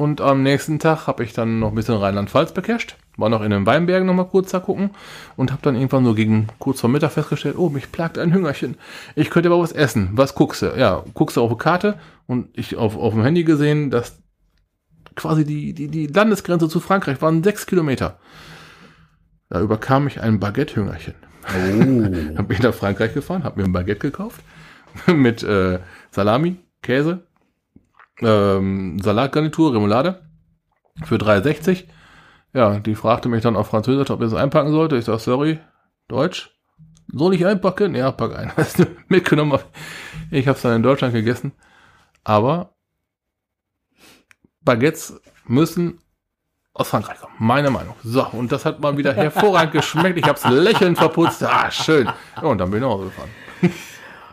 Und am nächsten Tag habe ich dann noch ein bisschen Rheinland-Pfalz becasht. War noch in den Weinbergen noch mal kurz da gucken. Und habe dann irgendwann so gegen kurz vor Mittag festgestellt, oh, mich plagt ein Hüngerchen. Ich könnte aber was essen. Was guckst du? Ja, guckst du auf eine Karte. Und ich auf, auf dem Handy gesehen, dass quasi die, die, die Landesgrenze zu Frankreich waren sechs Kilometer. Da überkam mich ein Baguette-Hüngerchen. Oh. [laughs] Hab bin nach Frankreich gefahren, habe mir ein Baguette gekauft [laughs] mit äh, Salami, Käse, ähm, Salatgarnitur, Remoulade für 3,60. Ja, die fragte mich dann auf Französisch, ob ich das einpacken sollte. Ich sag, sorry, Deutsch. Soll ich einpacken? Ja, pack ein. [laughs] Hast du mitgenommen. Ich habe es dann in Deutschland gegessen. Aber Baguettes müssen aus Frankreich kommen. Meine Meinung. So, und das hat mal wieder hervorragend [laughs] geschmeckt. Ich habe es lächelnd verputzt. Ah, schön. Ja, und dann bin ich nach Hause gefahren.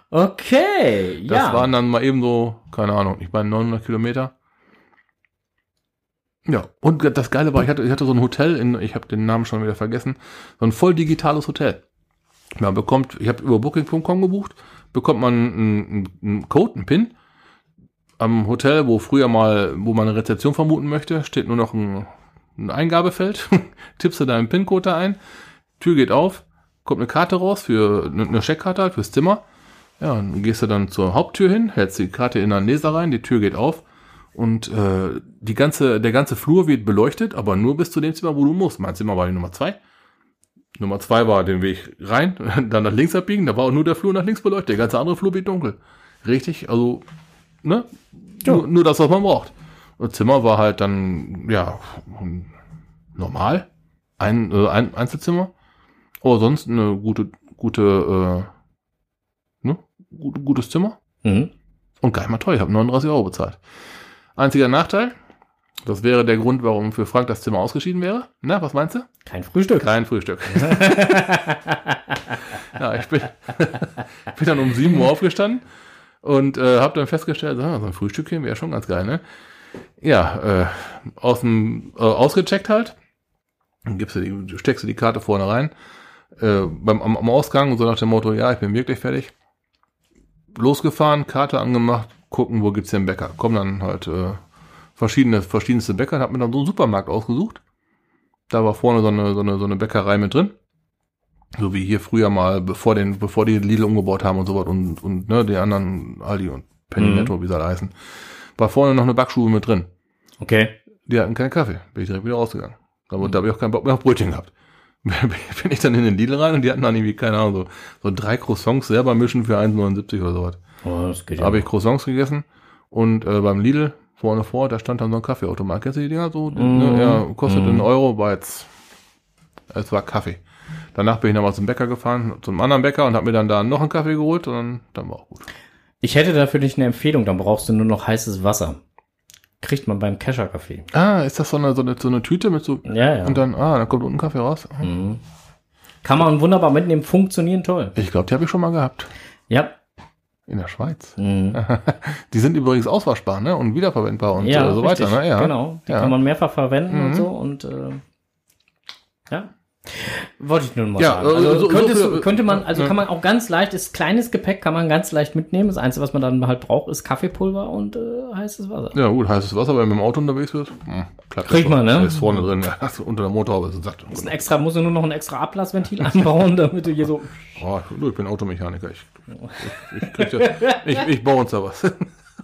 Okay, Das ja. waren dann mal eben so, keine Ahnung, ich meine 900 Kilometer. Ja, und das Geile war, ich hatte, ich hatte so ein Hotel in, ich habe den Namen schon wieder vergessen, so ein voll digitales Hotel. Man bekommt, ich habe über Booking.com gebucht, bekommt man einen, einen Code, einen PIN. Am Hotel, wo früher mal, wo man eine Rezeption vermuten möchte, steht nur noch ein, ein Eingabefeld. [laughs] Tippst du deinen PIN-Code da ein, Tür geht auf, kommt eine Karte raus für eine eine Scheckkarte halt fürs Zimmer. Ja, dann gehst du dann zur Haupttür hin, hältst die Karte in einen Leser rein, die Tür geht auf und äh, die ganze, der ganze Flur wird beleuchtet, aber nur bis zu dem Zimmer, wo du musst. Mein Zimmer war die Nummer zwei. Nummer zwei war den Weg rein, [laughs] dann nach links abbiegen, da war auch nur der Flur nach links beleuchtet, der ganze andere Flur wird dunkel. Richtig, also, ne? Ja. Nur, nur das, was man braucht. Das Zimmer war halt dann, ja, normal. Ein, äh, ein Einzelzimmer. Aber sonst eine gute, gute, äh, gutes Zimmer. Mhm. Und gar nicht mal teuer. Ich habe 39 Euro bezahlt. Einziger Nachteil, das wäre der Grund, warum für Frank das Zimmer ausgeschieden wäre. Na, was meinst du? Kein Frühstück. Kein Frühstück. [laughs] ja, ich bin, [laughs] bin dann um 7 Uhr aufgestanden und äh, habe dann festgestellt, so ein Frühstückchen wäre schon ganz geil, ne? Ja, äh, aus dem, äh, ausgecheckt halt. Dann gibst du die, steckst du die Karte vorne rein. Äh, beim, am, am Ausgang so nach dem Motto, ja, ich bin wirklich fertig. Losgefahren, Karte angemacht, gucken, wo gibt's den Bäcker. Kommen dann halt äh, verschiedene, verschiedenste Bäcker, hab mir dann so einen Supermarkt ausgesucht. Da war vorne so eine, so eine, so eine Bäckerei mit drin. So wie hier früher mal, bevor den, bevor die Lidl umgebaut haben und so was und, und, ne, die anderen Aldi und Penny Mhm. Netto, wie sie alle heißen. War vorne noch eine Backstube mit drin. Okay. Die hatten keinen Kaffee. Bin ich direkt wieder rausgegangen. Aber da habe ich auch keinen Bock mehr auf Brötchen gehabt. [laughs] Bin ich dann in den Lidl rein und die hatten dann irgendwie, keine Ahnung, so, so drei Croissants selber mischen für 1,79 oder sowas. Oh, das geht Da habe ich Croissants gegessen und äh, beim Lidl vorne vor, da stand dann so ein Kaffeeautomat. Kennst du die Dinger so? Mm. Ne, ja, kostet Mm. einen Euro, war jetzt, es war Kaffee. Danach bin ich nochmal zum Bäcker gefahren, zum anderen Bäcker und habe mir dann da noch einen Kaffee geholt und dann, dann war auch gut. Ich hätte da für dich eine Empfehlung, dann brauchst du nur noch heißes Wasser. Kriegt man beim Kescher-Café. Ah, ist das so eine, so eine, so eine Tüte mit so, Ja, ja. und dann, ah, dann kommt unten Kaffee raus. Mhm. Kann man wunderbar mitnehmen, funktionieren toll. Ich glaube, die habe ich schon mal gehabt. Ja. In der Schweiz. Mhm. [laughs] Die sind übrigens auswaschbar, ne? Und wiederverwendbar und ja, äh, so richtig. weiter, ne? Ja. Genau. Die Ja. kann man mehrfach verwenden und Mhm. so und äh, ja. Wollte ich nur mal Ja, sagen. äh, Also so- könntest, so du- könnte man, also ja. kann man auch ganz leicht, ist kleines Gepäck, kann man ganz leicht mitnehmen. Das Einzige, was man dann halt braucht, ist Kaffeepulver und äh, heißes Wasser. Ja, gut, heißes Wasser, wenn man mit dem Auto unterwegs ist. Hm, klappt Kriegt man, ne? Ist vorne drin, [laughs] du unter der Motorhaube so sagt. Ist ein extra, muss nur noch ein extra Ablassventil [laughs] anbauen, damit du hier so. Oh, du, ich bin Automechaniker. Ich, ich, ich, ich, ich baue uns da was. [laughs]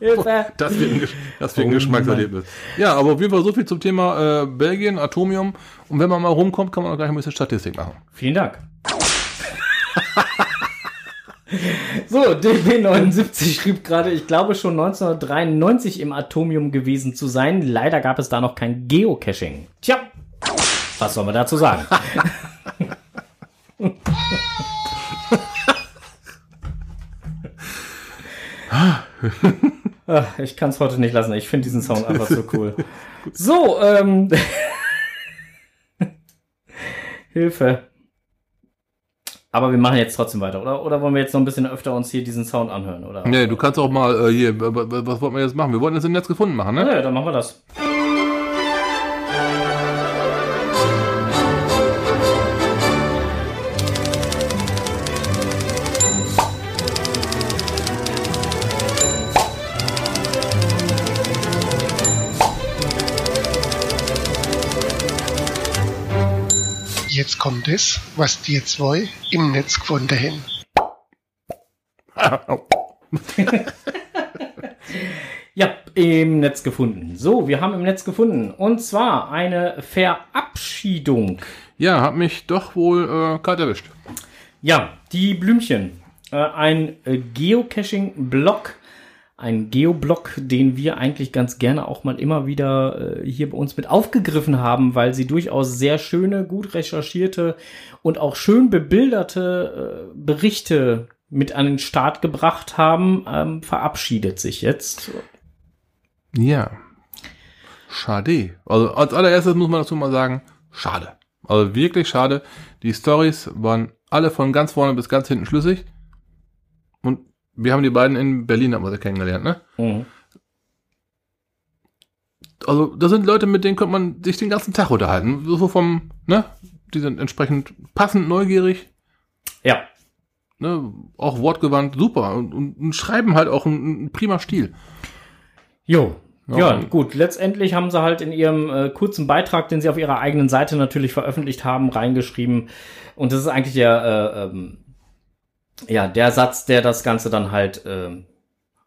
Hilfe! [laughs] Das wird ein, das wird ein Oh Geschmackserlebnis. Ja, aber auf jeden Fall so viel zum Thema äh, Belgien, Atomium. Und wenn man mal rumkommt, kann man auch gleich ein bisschen Statistik machen. Vielen Dank. [laughs] so, DB79 schrieb gerade, ich glaube schon 1993 im Atomium gewesen zu sein. Leider gab es da noch kein Geocaching. Tja, was soll man dazu sagen? [laughs] Ach, ich kann es heute nicht lassen. Ich finde diesen Sound einfach so [laughs] cool. So, ähm. [laughs] Hilfe. Aber wir machen jetzt trotzdem weiter, oder? Oder wollen wir jetzt noch ein bisschen öfter uns hier diesen Sound anhören, oder? Nee, du kannst auch mal äh, hier, was wollten wir jetzt machen? Wir wollten es im Netz gefunden machen, ne? Ja, dann machen wir das. Jetzt kommt es, was die zwei im Netz gefunden haben. [laughs] Ja, im Netz gefunden. So, wir haben im Netz gefunden. Und zwar eine Verabschiedung. Ja, hat mich doch wohl äh, kalt erwischt. Ja, die Blümchen. Äh, ein Geocaching-Blog. Ein Geoblock, den wir eigentlich ganz gerne auch mal immer wieder äh, hier bei uns mit aufgegriffen haben, weil sie durchaus sehr schöne, gut recherchierte und auch schön bebilderte äh, Berichte mit an den Start gebracht haben, ähm, verabschiedet sich jetzt. Ja. Schade. Also als allererstes muss man dazu mal sagen, schade. Also wirklich schade. Die Stories waren alle von ganz vorne bis ganz hinten schlüssig. Wir haben die beiden in Berlin haben wir sie kennengelernt, ne? Mhm. Also das sind Leute, mit denen könnte man sich den ganzen Tag unterhalten. So vom, ne? Die sind entsprechend passend neugierig, Ja, ne? Auch wortgewandt, super. Und, und, und schreiben halt auch einen, einen prima Stil. Jo. Ja. Ja, gut. Letztendlich haben sie halt in ihrem äh, kurzen Beitrag, den sie auf ihrer eigenen Seite natürlich veröffentlicht haben, reingeschrieben. Und das ist eigentlich der, äh, ähm, ja, der Satz, der das Ganze dann halt, ähm,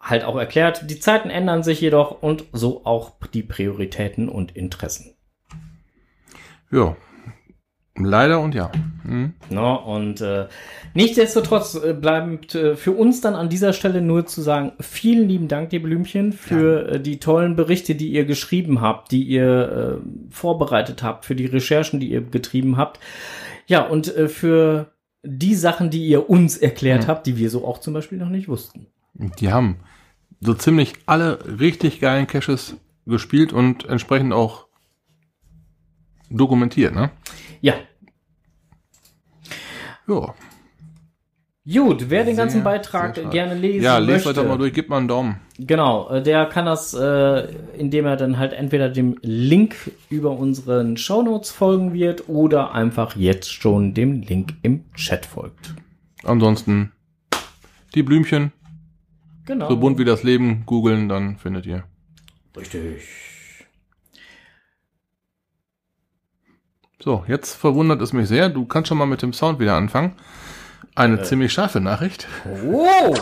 halt auch erklärt. Die Zeiten ändern sich jedoch und so auch die Prioritäten und Interessen. Ja. Leider und ja. Mhm. No, und äh, nichtsdestotrotz äh, bleibt äh, für uns dann an dieser Stelle nur zu sagen, vielen lieben Dank, die Blümchen, für äh, die tollen Berichte, die ihr geschrieben habt, die ihr äh, vorbereitet habt, für die Recherchen, die ihr getrieben habt. Ja, und äh, für die Sachen, die ihr uns erklärt Mhm. habt, die wir so auch zum Beispiel noch nicht wussten. Die haben so ziemlich alle richtig geilen Caches gespielt und entsprechend auch dokumentiert, ne? Ja, Ja. Gut, wer den ganzen Sehr, Beitrag sehr gerne lesen Ja, lest möchte. weiter mal durch, gib mal einen Daumen. Genau, äh, der kann das, äh, indem er dann halt entweder dem Link über unseren Shownotes folgen wird oder einfach jetzt schon dem Link im Chat folgt. Ansonsten die Blümchen, Genau. so bunt wie das Leben, googeln, dann findet ihr. Richtig. So, jetzt verwundert es mich sehr. Du kannst schon mal mit dem Sound wieder anfangen. Eine ziemlich scharfe Nachricht. Wow!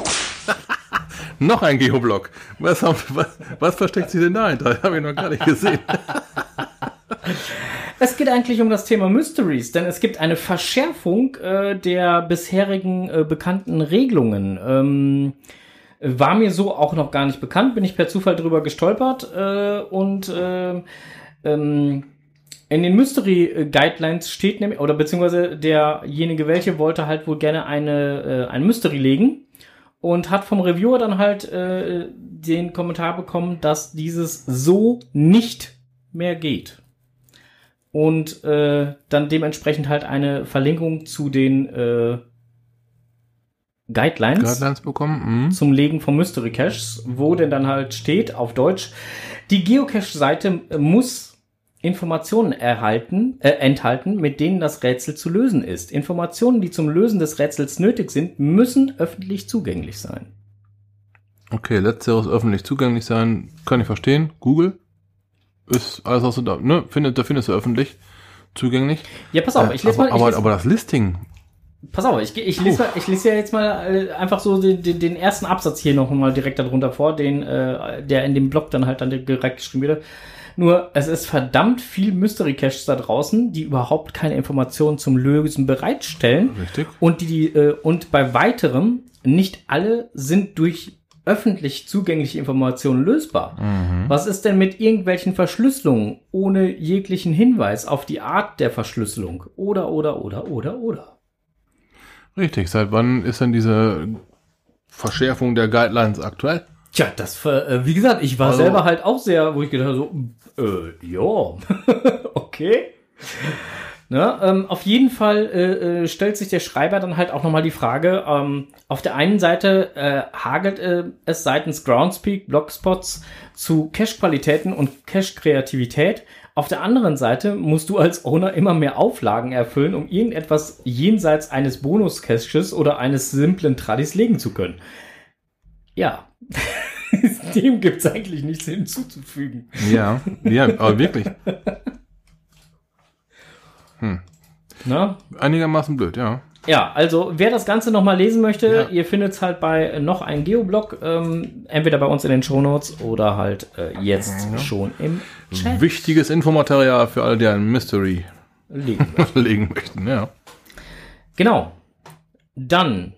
[laughs] Noch ein Geoblock. Was, was, was versteckt sich denn dahinter? Habe ich noch gar nicht gesehen. [laughs] Es geht eigentlich um das Thema Mysteries, denn es gibt eine Verschärfung äh, der bisherigen äh, bekannten Regelungen. Ähm, war mir so auch noch gar nicht bekannt, bin ich per Zufall drüber gestolpert äh, und äh, ähm, In den Mystery äh, Guidelines steht nämlich, oder beziehungsweise derjenige welche wollte halt wohl gerne eine, äh, ein Mystery legen und hat vom Reviewer dann halt äh, den Kommentar bekommen, dass dieses so nicht mehr geht. Und äh, dann dementsprechend halt eine Verlinkung zu den äh, Guidelines, Guidelines bekommen. Mhm. zum Legen von Mystery Caches, wo denn dann halt steht auf Deutsch, die Geocache-Seite muss Informationen erhalten, äh, enthalten, mit denen das Rätsel zu lösen ist. Informationen, die zum Lösen des Rätsels nötig sind, müssen öffentlich zugänglich sein. Okay, letzteres öffentlich zugänglich sein, kann ich verstehen. Google ist alles, was du da, ne, findet, da findest du öffentlich zugänglich. Ja, pass auf, Äh, ich lese aber, mal, ich aber, lese, aber das Listing, pass auf, ich, ich, lese, mal- ich lese ja jetzt mal äh, einfach so den, den, den ersten Absatz hier noch mal direkt darunter vor, den, äh, der in dem Blog dann halt dann direkt geschrieben wurde. Nur, es ist verdammt viel Mystery Caches da draußen, die überhaupt keine Informationen zum Lösen bereitstellen. richtig? Und die, die äh, und bei weiterem nicht alle sind durch öffentlich zugängliche Informationen lösbar. Was ist denn mit irgendwelchen Verschlüsselungen ohne jeglichen Hinweis auf die Art der Verschlüsselung? Oder, oder, oder, oder, oder. Richtig. Seit wann ist denn diese Verschärfung der Guidelines aktuell? Tja, das, äh, wie gesagt, ich war Also- selber halt auch sehr, wo ich gedacht habe, so, äh, ja, [laughs] okay. Ne, ähm, auf jeden Fall äh, äh, stellt sich der Schreiber dann halt auch nochmal die Frage, ähm, auf der einen Seite äh, hagelt äh, es seitens Groundspeak, Blogspots zu Cache-Qualitäten und Cache-Kreativität. Auf der anderen Seite musst du als Owner immer mehr Auflagen erfüllen, um irgendetwas jenseits eines Bonus-Caches oder eines simplen Tradis legen zu können. Ja, [laughs] dem gibt's eigentlich nichts hinzuzufügen. Ja, ja, aber wirklich. Ne? Einigermaßen blöd, ja. Ja, also wer das Ganze nochmal lesen möchte, Ja. ihr findet's halt bei noch ein Geoblog, ähm, entweder bei uns in den Shownotes oder halt äh, jetzt schon im Chat Wichtiges Infomaterial für alle, die ein Mystery legen. [laughs] legen möchten, ja. genau. Dann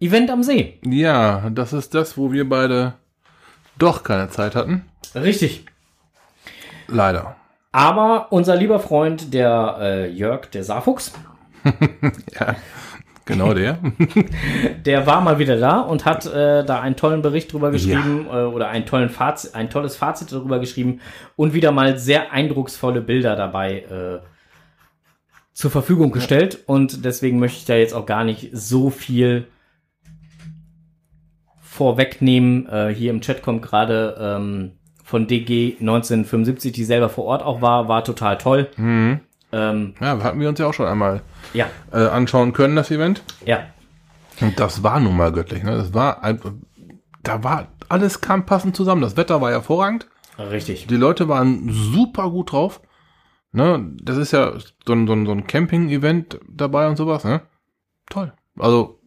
Event am See. Ja, das ist das, wo wir beide doch keine Zeit hatten. Richtig. Leider. Aber unser lieber Freund, der äh, Jörg, der Saarfuchs, [laughs] Ja, genau der. [laughs] der war mal wieder da und hat äh, da einen tollen Bericht drüber geschrieben äh, oder einen tollen Fazit, ein tolles Fazit darüber geschrieben und wieder mal sehr eindrucksvolle Bilder dabei äh, zur Verfügung gestellt. Und deswegen möchte ich da jetzt auch gar nicht so viel vorwegnehmen. Äh, hier im Chat kommt gerade ähm, von DG 1975, die selber vor Ort auch war, war total toll. Ähm, Ja, hatten wir uns ja auch schon einmal ja, äh, anschauen können, das Event. ja, Und das war nun mal göttlich, ne? Das war da war, alles kam passend zusammen. Das Wetter war hervorragend. richtig. Die Leute waren super gut drauf. Ne? Das ist ja so ein, so ein, so ein Camping-Event dabei und sowas, ne? Toll. Also,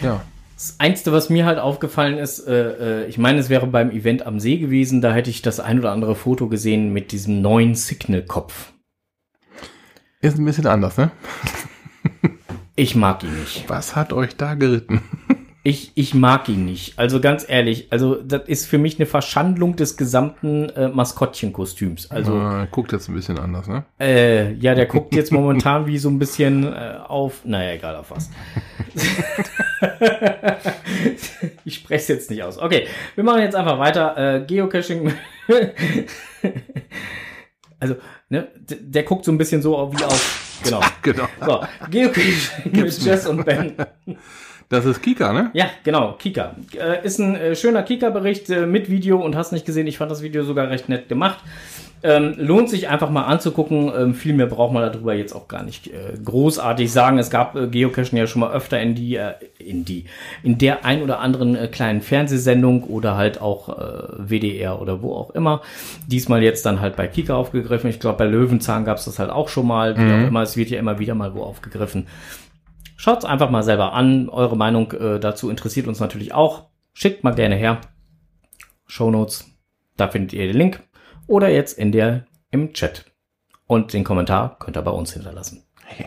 ja. Das Einzige, was mir halt aufgefallen ist, äh, äh, ich meine, es wäre beim Event am See gewesen, da hätte ich das ein oder andere Foto gesehen mit diesem neuen Signal-Kopf. Ist ein bisschen anders, ne? [laughs] Ich mag ihn nicht. Was hat euch da geritten? [laughs] Ich, ich mag ihn nicht. Also ganz ehrlich, also das ist für mich eine Verschandlung des gesamten äh, Maskottchenkostüms. Also äh, guckt jetzt ein bisschen anders, ne? Äh, ja, der guckt jetzt momentan wie so ein bisschen äh, auf, naja, egal auf was. [laughs] [laughs] ich spreche es jetzt nicht aus. Okay, wir machen jetzt einfach weiter. Äh, Geocaching. [laughs] also, ne, der guckt so ein bisschen so wie auf, genau. [laughs] Genau. So, Geocaching mit Jess und Ben. Das ist Kika, ne? Ja, genau, Kika. Äh, ist ein äh, schöner Kika-Bericht äh, mit Video und hast nicht gesehen. Ich fand das Video sogar recht nett gemacht. Ähm, lohnt sich einfach mal anzugucken. Ähm, viel mehr braucht man darüber jetzt auch gar nicht äh, großartig sagen. Es gab äh, Geocachen ja schon mal öfter in die, äh, in die, in der ein oder anderen äh, kleinen Fernsehsendung oder halt auch äh, WDR oder wo auch immer. Diesmal jetzt dann halt bei Kika aufgegriffen. Ich glaube, bei Löwenzahn gab es das halt auch schon mal. Wie auch immer, es wird ja immer wieder mal wo aufgegriffen. Schaut's einfach mal selber an. Eure Meinung äh, dazu interessiert uns natürlich auch. Schickt mal gerne her. Shownotes, da findet ihr den Link. Oder jetzt in der im Chat. Und den Kommentar könnt ihr bei uns hinterlassen. [laughs]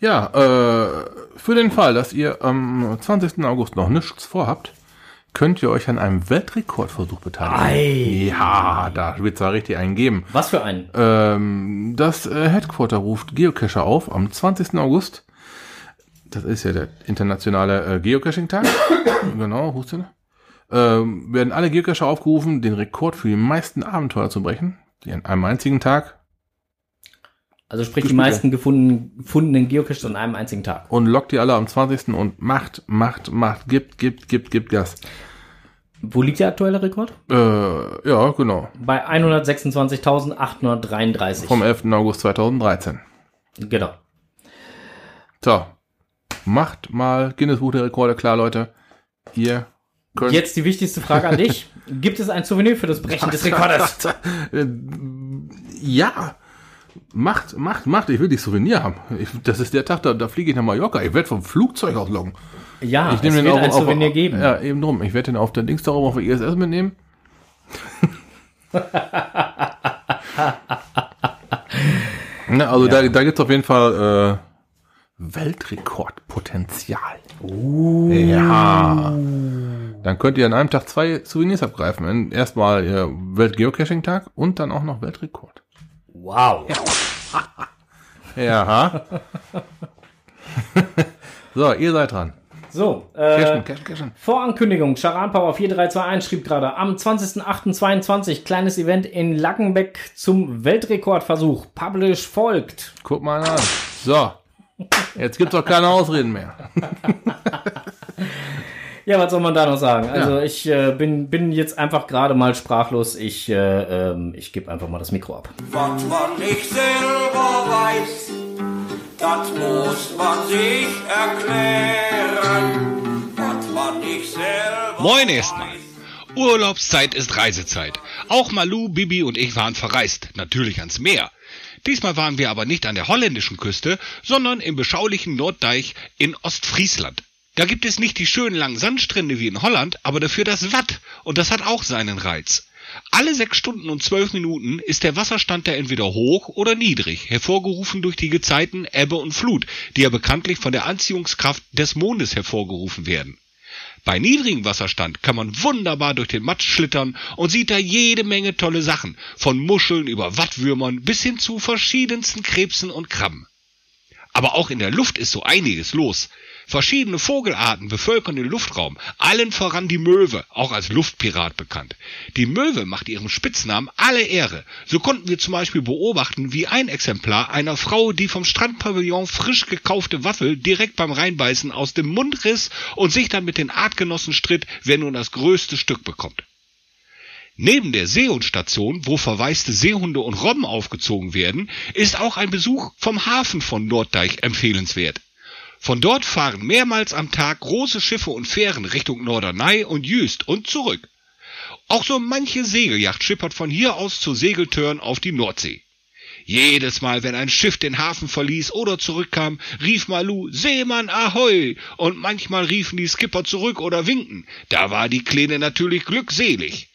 Ja, äh, für den Fall, dass ihr am 20. August noch nichts vorhabt, könnt ihr euch an einem Weltrekordversuch beteiligen. Ei. Ja, da wird es richtig einen geben. Was für ein? Ähm, das äh, Headquarter ruft Geocacher auf am 20. August. Das ist ja der internationale äh, Geocaching-Tag. [coughs] genau, Husten. Ähm, werden alle Geocacher aufgerufen, den Rekord für die meisten Abenteuer zu brechen, die an einem einzigen Tag Also sprich die meisten gefunden, gefundenen Geocaches an einem einzigen Tag. und lockt die alle am 20. und macht, macht, macht, gibt, gibt, gibt, gibt Gas. Wo liegt der aktuelle Rekord? Äh, ja, genau. Bei 126.833. Vom 11. August 2013. Genau. So. Macht mal Guinness Buch der Rekorde klar, Leute. Ihr könnt Jetzt die wichtigste Frage an dich. [laughs] Gibt es ein Souvenir für das Brechen des Rekordes? [laughs] Ja. Macht, macht, macht. Ich will die Souvenir haben. Ich, das ist der Tag, da, da fliege ich nach Mallorca. Ich werde vom Flugzeug aus loggen. Ja, Ich es wird ein Souvenir geben. Ja, eben drum. Ich werde den auf der Dings da oben auf der ISS mitnehmen. [laughs] ne, also da, da gibt's auf jeden Fall äh, Weltrekordpotenzial. Uh. Ja. Dann könnt ihr an einem Tag zwei Souvenirs abgreifen. Erstmal ihr Welt-Geocaching-Tag und dann auch noch Weltrekord. Wow. Ja. [laughs] [laughs] so, ihr seid dran. So, äh, Cashen, cashen, cashen. Vorankündigung, Charan Power 4321 schrieb gerade, am 20.08.22 kleines Event in Lackenbeck zum Weltrekordversuch. Publish folgt. Guck mal an. So. Jetzt gibt's doch keine Ausreden mehr. Ja, was soll man da noch sagen? Also ich äh, bin, bin jetzt einfach gerade mal sprachlos. Ich, äh, ähm, ich gebe einfach mal das Mikro ab. Was man nicht selber weiß, das muss man sich erklären. Was man nicht selber Moin erstmal. Urlaubszeit ist Reisezeit. Auch Malu, Bibi und ich waren verreist, natürlich ans Meer. Diesmal waren wir aber nicht an der holländischen Küste, sondern im beschaulichen Norddeich in Ostfriesland. Da gibt es nicht die schönen langen Sandstrände wie in Holland, aber dafür das Watt und das hat auch seinen Reiz. Alle sechs Stunden und zwölf Minuten ist der Wasserstand da entweder hoch oder niedrig, hervorgerufen durch die Gezeiten Ebbe und Flut, die ja bekanntlich von der Anziehungskraft des Mondes hervorgerufen werden. Bei niedrigem Wasserstand kann man wunderbar durch den Matsch schlittern und sieht da jede Menge tolle Sachen, von Muscheln über Wattwürmern bis hin zu verschiedensten Krebsen und Krabben. Aber auch in der Luft ist so einiges los. Verschiedene Vogelarten bevölkern den Luftraum, allen voran die Möwe, auch als Luftpirat bekannt. Die Möwe macht ihrem Spitznamen alle Ehre. So konnten wir zum Beispiel beobachten, wie ein Exemplar einer Frau die vom Strandpavillon frisch gekaufte Waffel direkt beim Reinbeißen aus dem Mund riss und sich dann mit den Artgenossen stritt, wer nun das größte Stück bekommt. Neben der Seehundstation, wo verwaiste Seehunde und Robben aufgezogen werden, ist auch ein Besuch vom Hafen von Norddeich empfehlenswert. Von dort fahren mehrmals am Tag große Schiffe und Fähren Richtung Norderney und Jüst und zurück. Auch so manche Segelyacht schippert von hier aus zu Segeltörn auf die Nordsee. Jedes Mal, wenn ein Schiff den Hafen verließ oder zurückkam, rief Malu Seemann Ahoi und manchmal riefen die Skipper zurück oder winkten. Da war die Kleine natürlich glückselig.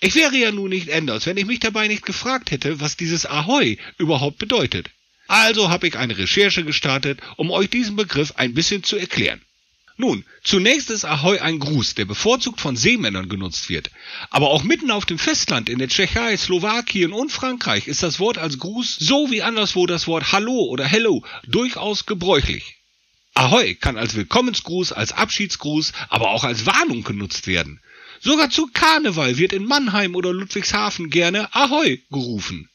Ich wäre ja nun nicht anders, wenn ich mich dabei nicht gefragt hätte, was dieses Ahoi überhaupt bedeutet. Also habe ich eine Recherche gestartet, um euch diesen Begriff ein bisschen zu erklären. Nun, zunächst ist Ahoi ein Gruß, der bevorzugt von Seemännern genutzt wird. Aber auch mitten auf dem Festland in der Tschechei, Slowakien und Frankreich ist das Wort als Gruß so wie anderswo das Wort Hallo oder Hello durchaus gebräuchlich. Ahoi kann als Willkommensgruß, als Abschiedsgruß, aber auch als Warnung genutzt werden. Sogar zu Karneval wird in Mannheim oder Ludwigshafen gerne Ahoi gerufen.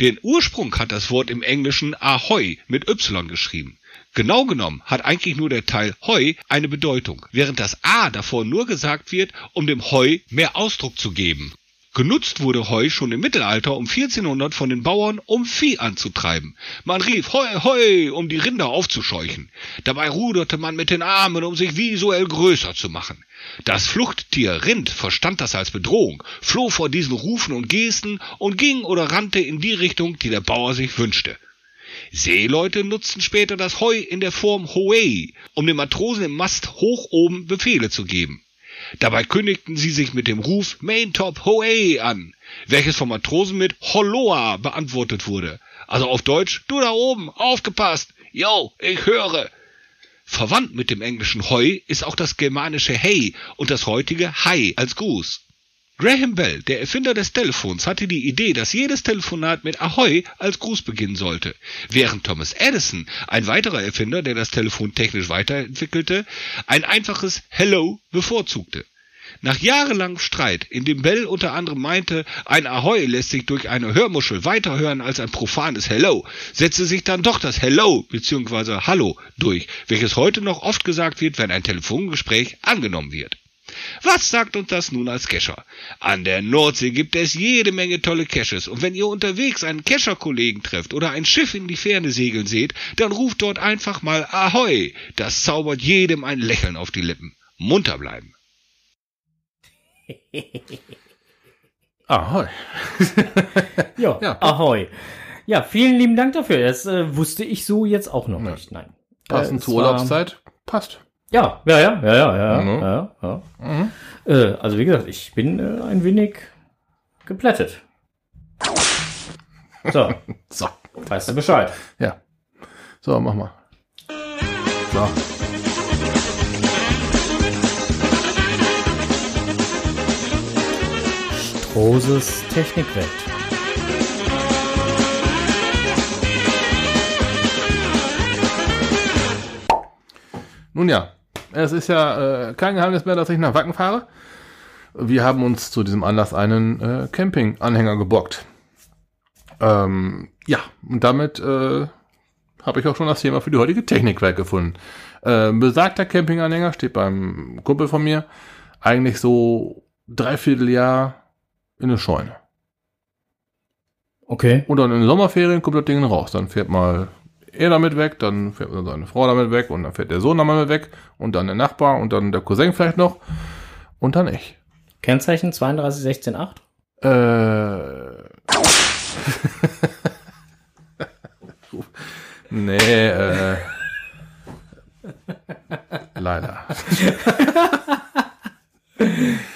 Den Ursprung hat das Wort im Englischen Ahoy mit Y geschrieben. Genau genommen hat eigentlich nur der Teil Heu eine Bedeutung, während das A davor nur gesagt wird, um dem Heu mehr Ausdruck zu geben. Genutzt wurde Heu schon im Mittelalter um 1400 von den Bauern, um Vieh anzutreiben. Man rief Heu, Heu, um die Rinder aufzuscheuchen. Dabei ruderte man mit den Armen, um sich visuell größer zu machen. Das Fluchttier Rind verstand das als Bedrohung, floh vor diesen Rufen und Gesten und ging oder rannte in die Richtung, die der Bauer sich wünschte. Seeleute nutzten später das Heu in der Form Hoey, um den Matrosen im Mast hoch oben Befehle zu geben. Dabei kündigten sie sich mit dem Ruf Maintop Hoey an, welches vom Matrosen mit Holoa beantwortet wurde. Also auf Deutsch, du da oben, aufgepasst, yo, ich höre. Verwandt mit dem englischen Heu ist auch das germanische Hey und das heutige Hi als Gruß. Graham Bell, der Erfinder des Telefons, hatte die Idee, dass jedes Telefonat mit Ahoi als Gruß beginnen sollte, während Thomas Edison, ein weiterer Erfinder, der das Telefon technisch weiterentwickelte, ein einfaches Hello bevorzugte. Nach jahrelangem Streit, in dem Bell unter anderem meinte, ein Ahoi lässt sich durch eine Hörmuschel weiterhören als ein profanes Hello, setzte sich dann doch das Hello bzw. Hallo durch, welches heute noch oft gesagt wird, wenn ein Telefongespräch angenommen wird. Was sagt uns das nun als Kescher? An der Nordsee gibt es jede Menge tolle Caches und wenn ihr unterwegs einen Kescherkollegen trefft oder ein Schiff in die Ferne segeln seht, dann ruft dort einfach mal Ahoi. Das zaubert jedem ein Lächeln auf die Lippen. Munter bleiben. [laughs] Ahoi. [laughs] Ja, Ja. ahoi. Ja, vielen lieben Dank dafür. Das äh, wusste ich so jetzt auch noch nicht. Nein. Passend Äh, zur Urlaubszeit. Passt. Ja, ja, ja, ja, ja, ja, Mhm. ja, ja. Äh, also wie gesagt, ich bin äh, ein wenig geplättet. So, [laughs] So. weißt du Bescheid. Ja. So, mach mal. So. Großes Technikwelt. Nun ja, es ist ja äh, kein Geheimnis mehr, dass ich nach Wacken fahre. Wir haben uns zu diesem Anlass einen äh, Camping-Anhänger gebockt. Ähm, ja, und damit äh, habe ich auch schon das Thema für die heutige Technikwelt gefunden. Äh, besagter Campinganhänger steht beim Kumpel von mir eigentlich so dreiviertel Jahr in eine Scheune. Okay. Und dann in den Sommerferien kommt das Ding raus. Dann fährt mal er damit weg, dann fährt seine Frau damit weg und dann fährt der Sohn damit weg und dann der Nachbar und dann der Cousin vielleicht noch und dann ich. Kennzeichen 32168? Äh. [laughs] nee, äh. Leider. [laughs]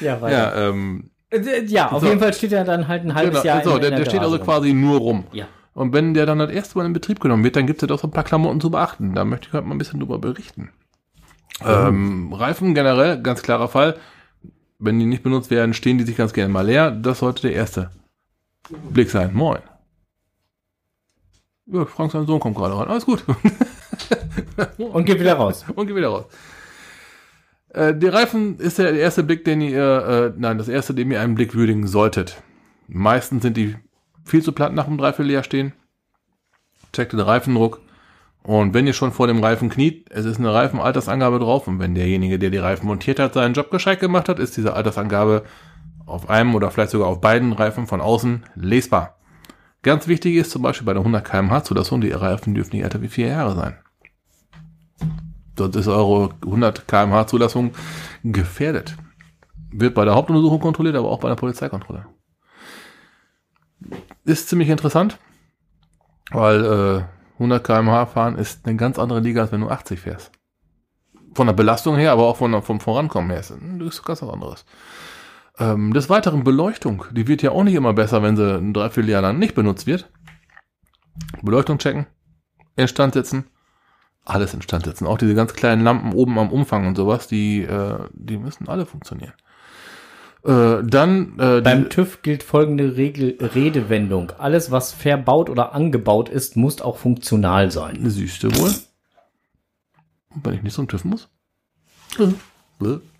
Ja, weiter. Ja, ähm. Äh, ja auf So. jeden Fall steht er dann halt ein halbes Genau, Jahr so, in, der, in der steht also quasi nur rum. Ja. Und wenn der dann das erste Mal in Betrieb genommen wird, dann gibt es ja doch so ein paar Klamotten zu beachten. Da möchte ich heute mal ein bisschen drüber berichten. Ähm, Reifen generell, ganz klarer Fall. Wenn die nicht benutzt werden, stehen die sich ganz gerne mal leer. Das sollte der erste Blick sein. Moin. Ja, Frank, sein Sohn kommt gerade rein. Alles gut. [laughs] Und geht wieder raus. Und geh wieder raus. Äh, der Reifen ist der erste Blick, den ihr, äh, nein, das erste, den ihr einen Blick würdigen solltet. Meistens sind die viel zu platt nach dem Dreivierteljahr stehen. Checkt den Reifendruck. Und wenn ihr schon vor dem Reifen kniet, es ist eine Reifenaltersangabe drauf. Und wenn derjenige, der die Reifen montiert hat, seinen Job gescheit gemacht hat, ist diese Altersangabe auf einem oder vielleicht sogar auf beiden Reifen von außen lesbar. Ganz wichtig ist zum Beispiel bei der 100 km/h Zulassung, die Reifen dürfen nicht älter wie vier Jahre sein. Dort ist eure 100 km/h Zulassung gefährdet. Wird bei der Hauptuntersuchung kontrolliert, aber auch bei der Polizeikontrolle. Ist ziemlich interessant, weil äh, 100 km/h fahren ist eine ganz andere Liga, als wenn du 80 fährst. Von der Belastung her, aber auch von, vom Vorankommen her ist das ist ganz was anderes. Ähm, des Weiteren Beleuchtung, die wird ja auch nicht immer besser, wenn sie ein Dreivierteljahr lang nicht benutzt wird. Beleuchtung checken, instand setzen, alles instand setzen. Auch diese ganz kleinen Lampen oben am Umfang und sowas, die, äh, die müssen alle funktionieren. Äh, dann äh, Beim TÜV gilt folgende Regel, Redewendung. Alles, was verbaut oder angebaut ist, muss auch funktional sein. siehst du wohl. Wenn ich nicht zum TÜV muss.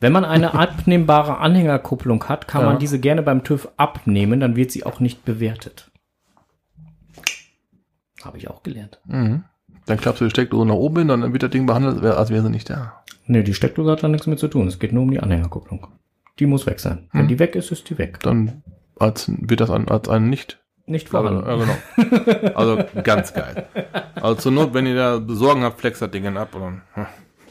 Wenn man eine abnehmbare Anhängerkupplung hat, kann Ja. man diese gerne beim TÜV abnehmen, dann wird sie auch nicht bewertet. Habe ich auch gelernt. Mhm. Dann klappst du die Steckdose nach oben hin, dann wird das Ding behandelt, als wäre sie nicht da. Nee, die Steckdose hat da nichts mit zu tun. Es geht nur um die Anhängerkupplung. Die muss weg sein. Wenn Hm. die weg ist, ist die weg. Dann als, wird das an, als ein nicht Nicht Ja, vorhanden. genau. Also ganz geil. Also zur Not, wenn ihr da Sorgen habt, flex das Ding ab. Und hm.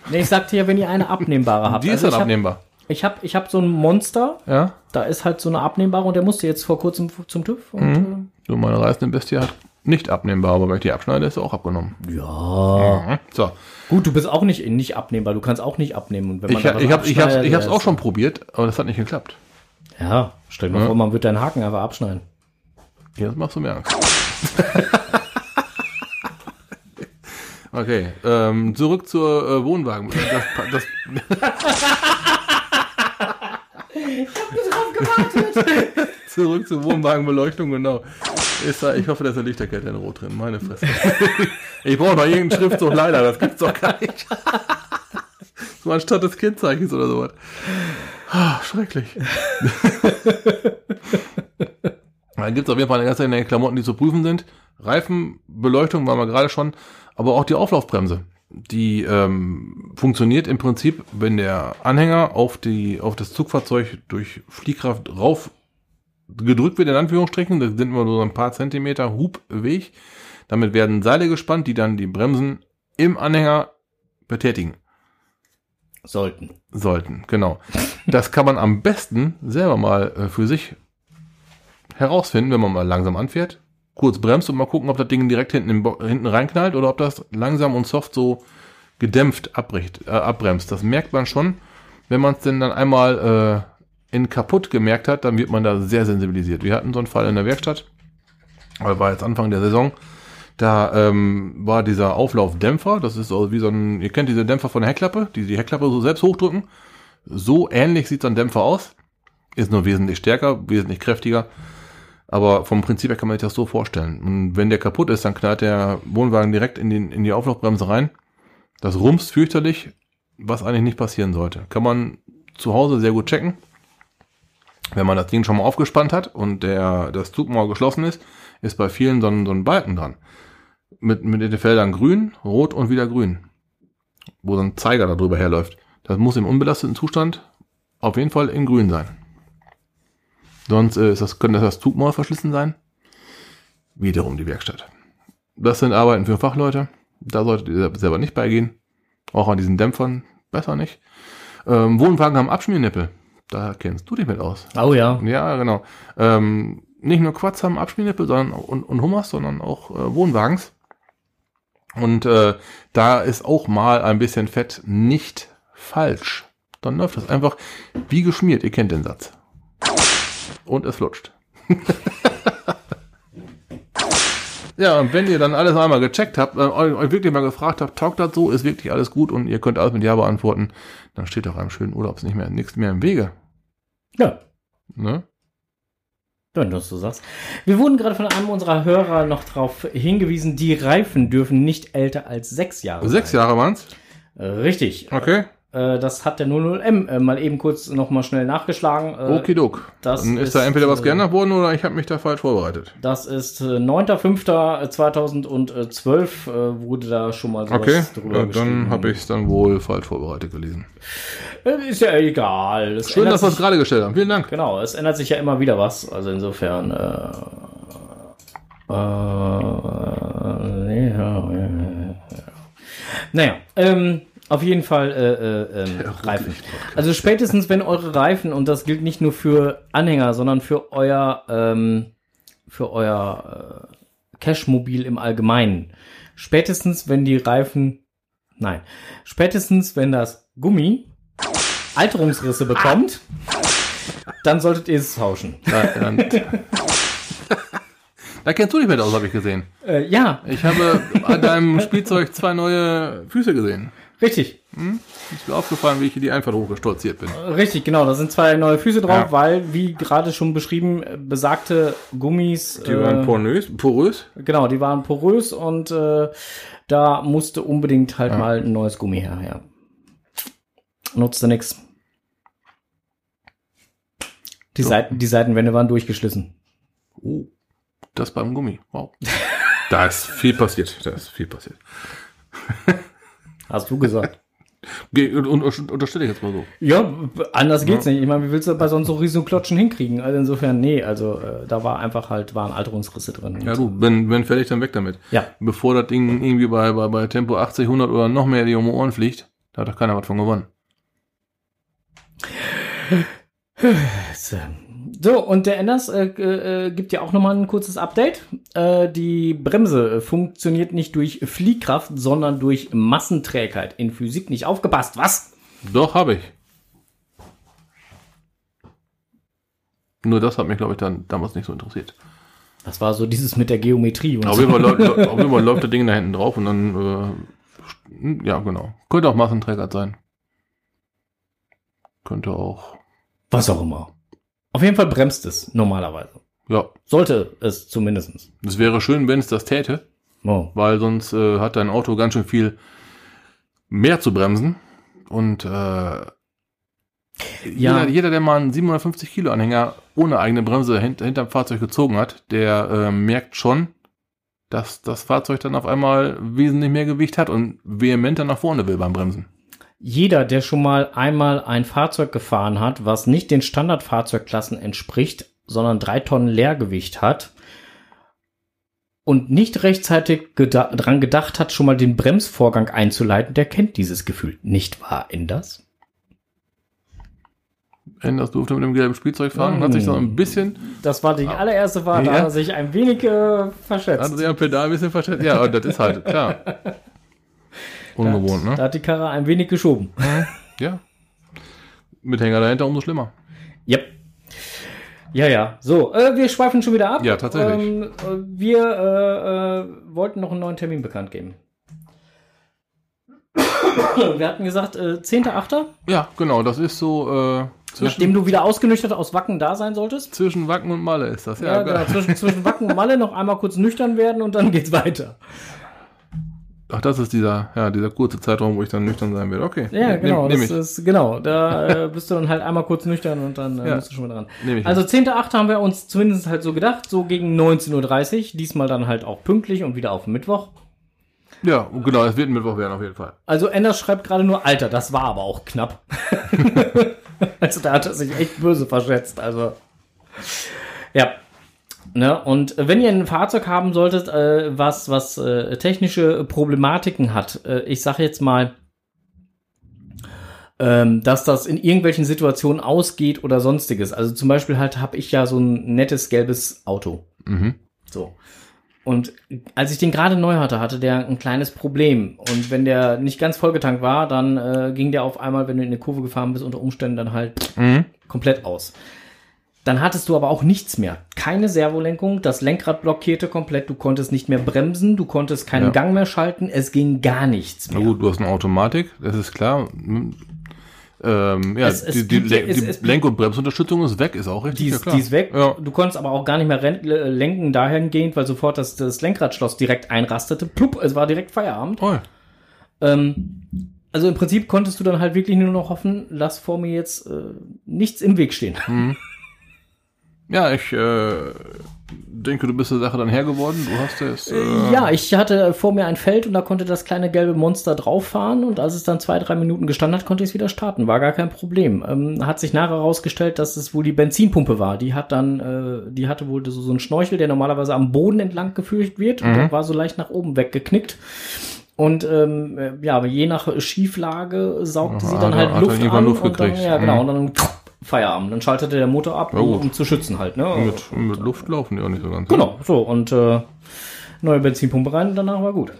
Nee, ich sagte ja, wenn ihr eine abnehmbare habt. die ist Also dann hab- abnehmbar. Ich habe ich hab so ein Monster, Ja? da ist halt so eine abnehmbare und der musste jetzt vor kurzem zum TÜV. Und, Mhm. So, meine reißende Bestie hat nicht abnehmbar, aber wenn ich die abschneide, ist sie auch abgenommen. ja. Mhm. So. Gut, du bist auch nicht, nicht abnehmbar. Du kannst auch nicht abnehmen. Und wenn man Ich, ich, hab, ich, hab's, ich hab's auch schon probiert, aber das hat nicht geklappt. Ja, stell dir mal vor, man wird deinen Haken einfach abschneiden. Jetzt machst du mir Angst. [laughs] Okay, ähm, zurück zur äh, Wohnwagen. Das, das, [laughs] [laughs] zurück zur Wohnwagenbeleuchtung, genau. Ist da, ich hoffe, da ist eine Lichterkette in Rot drin. Meine Fresse. [laughs] ich brauche noch irgendeinen Schriftzug, leider. Das gibt's doch gar nicht. [laughs] so anstatt des Kennzeichens oder sowas. Ah, schrecklich. [laughs] Da gibt's auf jeden Fall eine ganze Menge Klamotten, die zu prüfen sind. Reifenbeleuchtung waren wir gerade schon, aber auch die Auflaufbremse. Die ähm, funktioniert im Prinzip, wenn der Anhänger auf, die, auf das Zugfahrzeug durch Fliehkraft rauf gedrückt wird, in Anführungsstrichen. Das sind immer so ein paar Zentimeter Hubweg. Damit werden Seile gespannt, die dann die Bremsen im Anhänger betätigen. Sollten. Sollten, genau. Das kann man am besten selber mal äh, für sich herausfinden, wenn man mal langsam anfährt, kurz bremst und mal gucken, ob das Ding direkt hinten, hinten reinknallt oder ob das langsam und soft so gedämpft abbricht, äh, abbremst. Das merkt man schon. Wenn man es denn dann einmal äh, in kaputt gemerkt hat, dann wird man da sehr sensibilisiert. Wir hatten so einen Fall in der Werkstatt, war jetzt Anfang der Saison. Da ähm, war dieser Auflaufdämpfer, das ist so wie so ein, ihr kennt diese Dämpfer von der Heckklappe, die die Heckklappe so selbst hochdrücken. So ähnlich sieht so ein Dämpfer aus. Ist nur wesentlich stärker, wesentlich kräftiger. Aber vom Prinzip her kann man sich das so vorstellen. Und wenn der kaputt ist, dann knallt der Wohnwagen direkt in, den, in die Auflaufbremse rein. Das rumst fürchterlich, was eigentlich nicht passieren sollte. Kann man zu Hause sehr gut checken. Wenn man das Ding schon mal aufgespannt hat und der, das Zugmauer geschlossen ist, ist bei vielen so ein, so ein Balken dran. Mit, mit den Feldern grün, rot und wieder grün. Wo so ein Zeiger darüber herläuft. Das muss im unbelasteten Zustand auf jeden Fall in grün sein. Sonst äh, ist das, könnte das Zugmauer verschlissen sein. Wiederum die Werkstatt. Das sind Arbeiten für Fachleute. Da solltet ihr selber nicht beigehen. Auch an diesen Dämpfern besser nicht. Ähm, Wohnwagen haben Abschmiernippel. Da kennst du dich mit aus. Oh ja. Ja, genau. Ähm, nicht nur Quads haben Abschmiernippel sondern, und, und Hummers, sondern auch äh, Wohnwagens. Und äh, da ist auch mal ein bisschen Fett nicht falsch. Dann läuft das einfach wie geschmiert. Ihr kennt den Satz. Und es flutscht. [laughs] ja, und wenn ihr dann alles einmal gecheckt habt, äh, euch wirklich mal gefragt habt, taugt das so, ist wirklich alles gut und ihr könnt alles mit Ja beantworten, dann steht auch einem schönen Urlaubs nicht mehr nichts mehr im Wege. Ja. Ne? Wenn du es so sagst. Wir wurden gerade von einem unserer Hörer noch darauf hingewiesen, die Reifen dürfen nicht älter als sechs Jahre Sechs sein. Jahre waren's? Äh, Richtig. Okay. Äh, das hat der 00M äh, mal eben kurz noch mal schnell nachgeschlagen. Äh, Okidok. Dann ist, ist, da entweder was äh, geändert worden oder ich habe mich da falsch vorbereitet. Das ist äh, 9.5.2012 äh, wurde da schon mal sowas Okay, drüber ja, dann habe ich es dann wohl falsch vorbereitet gelesen. Ist ja egal. Es Schön, dass wir es gerade gestellt haben. Vielen Dank. Genau, es ändert sich ja immer wieder was. Also insofern. Äh, äh, ja, ja, ja. Naja, ähm, auf jeden Fall äh, äh, ähm, Reifen. Also spätestens, wenn eure Reifen, und das gilt nicht nur für Anhänger, sondern für euer, ähm, für euer äh, Cashmobil im Allgemeinen, spätestens, wenn die Reifen, nein, spätestens, wenn das Gummi Alterungsrisse bekommt, dann solltet ihr es tauschen. [laughs] Da, kennst du dich mit aus, habe ich gesehen. Äh, ja, Ich habe an deinem Spielzeug zwei neue Füße gesehen. Richtig. Ist mir aufgefallen, wie ich hier die Einfahrt hochgestolziert bin. Richtig, genau. Da sind zwei neue Füße drauf, Ja. weil, wie gerade schon beschrieben, besagte Gummis. Die waren äh, pornös, porös. Genau, die waren porös und äh, da musste unbedingt halt mal ein neues Gummi her. Ja. Nutzte nix. Die, Seiten, die Seitenwände waren durchgeschlissen. Oh, das beim Gummi. Wow. Da ist viel passiert. Da ist viel passiert. [laughs] Hast du gesagt. [laughs] Ge und, unterstelle ich jetzt mal so. ja, anders geht's nicht. Ich meine, wie willst du bei sonst so riesen Klotschen hinkriegen? Also insofern, nee, also äh, da war einfach halt, waren Alterungsrisse drin. Ja, du, wenn, wenn fertig, dann weg damit. Ja. Bevor das Ding irgendwie bei, bei, bei Tempo 80, 100 oder noch mehr die um die Ohren fliegt, da hat doch keiner was von gewonnen. So, und der Enders äh, äh, gibt ja auch nochmal ein kurzes Update. Äh, die Bremse äh, funktioniert nicht durch Fliehkraft, sondern durch Massenträgheit. In Physik nicht aufgepasst. Was? Doch, habe ich. Nur das hat mich, glaube ich, dann damals nicht so interessiert. Das war so dieses mit der Geometrie. Und Auf so. jeden, Fall, läu- [laughs] läu- auf jeden Fall läuft das Ding da hinten drauf und dann Ja, genau. Könnte auch Massenträger sein. Könnte auch. Was auch immer. Auf jeden Fall bremst es normalerweise. Ja, Sollte es zumindestens. es wäre schön, wenn es das täte, Oh. weil sonst äh, hat dein Auto ganz schön viel mehr zu bremsen. Und äh, jeder, jeder, der mal einen 750 Kilo Anhänger ohne eigene Bremse hint, hinterm Fahrzeug gezogen hat, der äh, merkt schon, dass das Fahrzeug dann auf einmal wesentlich mehr Gewicht hat und vehementer nach vorne will beim Bremsen. Jeder, der schon mal einmal ein Fahrzeug gefahren hat, was nicht den Standardfahrzeugklassen entspricht, sondern drei Tonnen Leergewicht hat und nicht rechtzeitig geda dran gedacht hat, schon mal den Bremsvorgang einzuleiten, der kennt dieses Gefühl. Nicht wahr, Enders? Enders durfte mit dem gelben Spielzeug fahren und hat sich so ein bisschen, Das war die allererste Fahrt, da Ja. hat er sich ein wenig äh, verschätzt. hat sich am Pedal ein bisschen verstellt. Ja, und das ist halt, klar. [laughs] Ungewohnt, Da ne? hat die Karre ein wenig geschoben. Ja. Mit Hänger dahinter umso schlimmer. Yep. Ja, ja. So, äh, wir schweifen schon wieder ab. Ja, tatsächlich. Ähm, äh, wir äh, äh, wollten noch einen neuen Termin bekannt geben. wir hatten gesagt, äh, 10.8., Ja, genau, das ist so äh, nachdem du wieder ausgenüchtert aus Wacken da sein solltest. zwischen Wacken und Malle ist das. Ja, Ja, genau. geil. Zwischen, zwischen Wacken und Malle noch einmal kurz nüchtern werden und dann geht's weiter. Ach, das ist dieser, ja, dieser kurze Zeitraum, wo ich dann nüchtern sein werde. Okay. Ja, Nehm- genau. Nehm das ich. ist, genau. Da äh, bist du dann halt einmal kurz nüchtern und dann äh, Ja. musst du schon mal dran. Nehm Also 10.8. haben wir uns zumindest halt so gedacht, so gegen 19.30 Uhr. Diesmal dann halt auch pünktlich und wieder auf Mittwoch. Ja, genau, es wird ein Mittwoch werden auf jeden Fall. Also Enders schreibt gerade nur Alter, das war aber auch knapp. [laughs] also da hat er sich echt böse verschätzt. Also ja. Ne? Und wenn ihr ein Fahrzeug haben solltet, äh, was, was äh, technische Problematiken hat, äh, ich sage jetzt mal, ähm, dass das in irgendwelchen Situationen ausgeht oder sonstiges. Also zum Beispiel halt habe ich ja so ein nettes gelbes Auto. Mhm. So. Und als ich den gerade neu hatte, hatte der ein kleines Problem. Und wenn der nicht ganz vollgetankt war, dann äh, ging der auf einmal, wenn du in eine Kurve gefahren bist, unter Umständen dann halt Mhm. komplett aus. Dann hattest du aber auch nichts mehr. Keine Servolenkung, das Lenkrad blockierte komplett, du konntest nicht mehr bremsen, du konntest keinen Ja. Gang mehr schalten, es ging gar nichts Na mehr. gut, du hast eine Automatik, das ist klar. Hm. Ähm, ja, Es- es die, die, gibt ja- Len- es- die Lenk- und Bremsunterstützung ist weg, ist auch richtig. Die ja, ist, klar. die ist weg. Ja. Du konntest aber auch gar nicht mehr äh, lenken dahingehend, weil sofort das, das Lenkradschloss direkt einrastete. Plupp, es war direkt Feierabend. Toll. Ähm, also im Prinzip konntest du dann halt wirklich nur noch hoffen, lass vor mir jetzt äh, nichts im Weg stehen. Ja, ich äh, denke, du bist der Sache dann Herr geworden. Du hast es. Äh, Ja, ich hatte vor mir ein Feld und da konnte das kleine gelbe Monster drauf fahren und als es dann zwei, drei Minuten gestanden hat, konnte ich es wieder starten. War gar kein Problem. Ähm, hat sich nachher herausgestellt, dass es wohl die Benzinpumpe war. Die hat dann, äh, die hatte wohl so, so einen Schnorchel, der normalerweise am Boden entlang geführt wird und der war so leicht nach oben weggeknickt. Und ähm, äh, ja, aber je nach Schieflage saugte Aha, sie dann da halt Luft an Luft und dann, ja genau, Mhm. und dann Feierabend. Dann schaltete der Motor ab, um, um zu schützen halt. Ne? mit, mit Luft laufen die auch nicht so ganz. Genau, so und äh, neue Benzinpumpe rein und danach war gut.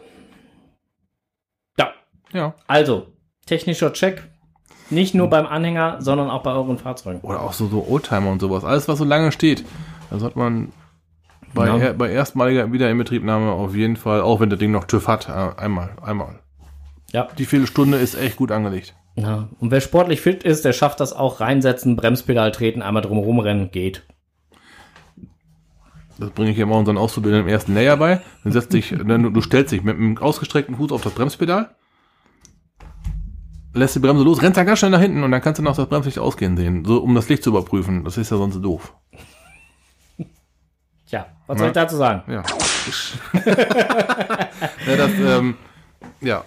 Ja, Ja. also technischer Check. Nicht nur beim Anhänger, sondern auch bei euren Fahrzeugen. Oder auch so, so Oldtimer und sowas. Alles, was so lange steht. Da sollte man bei, Ja. er, bei erstmaliger Wiederinbetriebnahme auf jeden Fall, auch wenn das Ding noch TÜV hat, äh, einmal, einmal. Ja. Die Viertelstunde ist echt gut angelegt. Ja. Und wer sportlich fit ist, der schafft das auch reinsetzen, Bremspedal treten, einmal drum rumrennen, geht. Das bringe ich ja immer unseren Auszubildenden im ersten Lehrjahr bei. Dann setzt dich, [laughs] dann, du, stellst dich mit einem ausgestreckten Fuß auf das Bremspedal, lässt die Bremse los, rennst dann ganz schnell nach hinten und dann kannst du noch das Bremslicht ausgehen sehen, so um das Licht zu überprüfen. Das ist ja sonst doof. Tja, was soll ich dazu sagen? Ja. [laughs] ja, das, ähm, ja.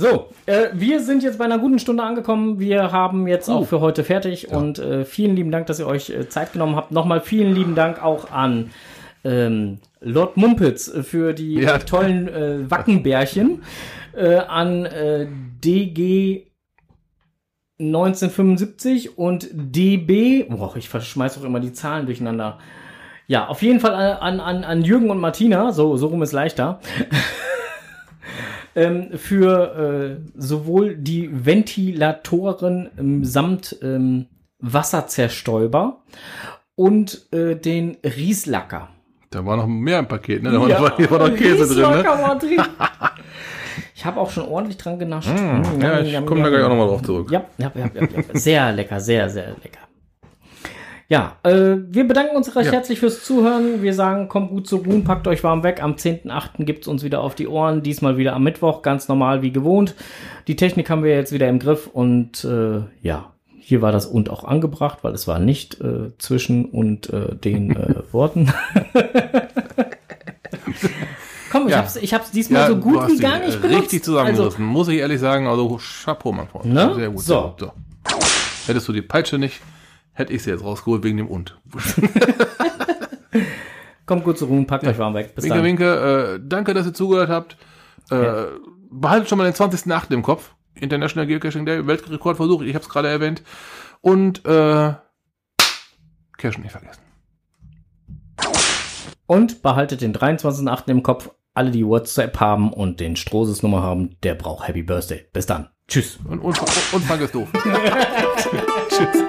So, äh, wir sind jetzt bei einer guten Stunde angekommen. Wir haben jetzt Uh. auch für heute fertig und äh, vielen lieben Dank, dass ihr euch äh, Zeit genommen habt. Nochmal vielen lieben Dank auch an ähm, Lord Mumpitz für die Ja. tollen äh, Wackenbärchen, äh, an äh, DG 1975 und DB, boah, ich verschmeiß auch immer die Zahlen durcheinander. Ja, auf jeden Fall an, an, an Jürgen und Martina, so, so rum ist leichter [laughs] ähm, für äh, sowohl die Ventilatoren ähm, samt ähm, Wasserzerstäuber und äh, den Rieslacker. Da war noch mehr im Paket, ne? Da war, noch, war noch Käse drin, ne? Rieslacker war drin. [laughs] Ich habe auch schon ordentlich dran genascht. Mm, ja, ich komme da gleich auch nochmal drauf zurück. Ja, ja, ja, ja, ja. Sehr lecker, sehr, sehr lecker. Ja, äh, wir bedanken uns recht Ja. herzlich fürs Zuhören. Wir sagen, kommt gut zur Ruhen, packt euch warm weg. Am 10.8. gibt's uns wieder auf die Ohren. Diesmal wieder am Mittwoch, ganz normal wie gewohnt. Die Technik haben wir jetzt wieder im Griff und äh, ja, hier war das und auch angebracht, weil es war nicht äh, zwischen und äh, den äh, [laughs] Worten. Komm, ich Ja. hab's, ich hab's diesmal so du gut wie gar nicht benutzt. Richtig zusammengerissen, muss ich ehrlich sagen. Also Chapeau, mein Freund. Ne? Sehr gut. So. Sehr gut. so. Hättest du die Peitsche nicht, hätte ich sie jetzt rausgeholt wegen dem Und. [laughs] Kommt gut zur Ruhen, packt euch warm weg. Bis Winke, dann. winke. Äh, danke, dass ihr zugehört habt. Äh, Behaltet schon mal den 20.8. im Kopf. International Geocaching Day, Weltrekordversuch, ich habe es gerade erwähnt. Und äh, Cache nicht vergessen. Und behaltet den 23.8. im Kopf. Alle, die WhatsApp haben und den Strohses Nummer haben, der braucht Happy Birthday. Bis dann. Tschüss. Und, und, und Frank ist doof. [laughs] [laughs] Tschüss.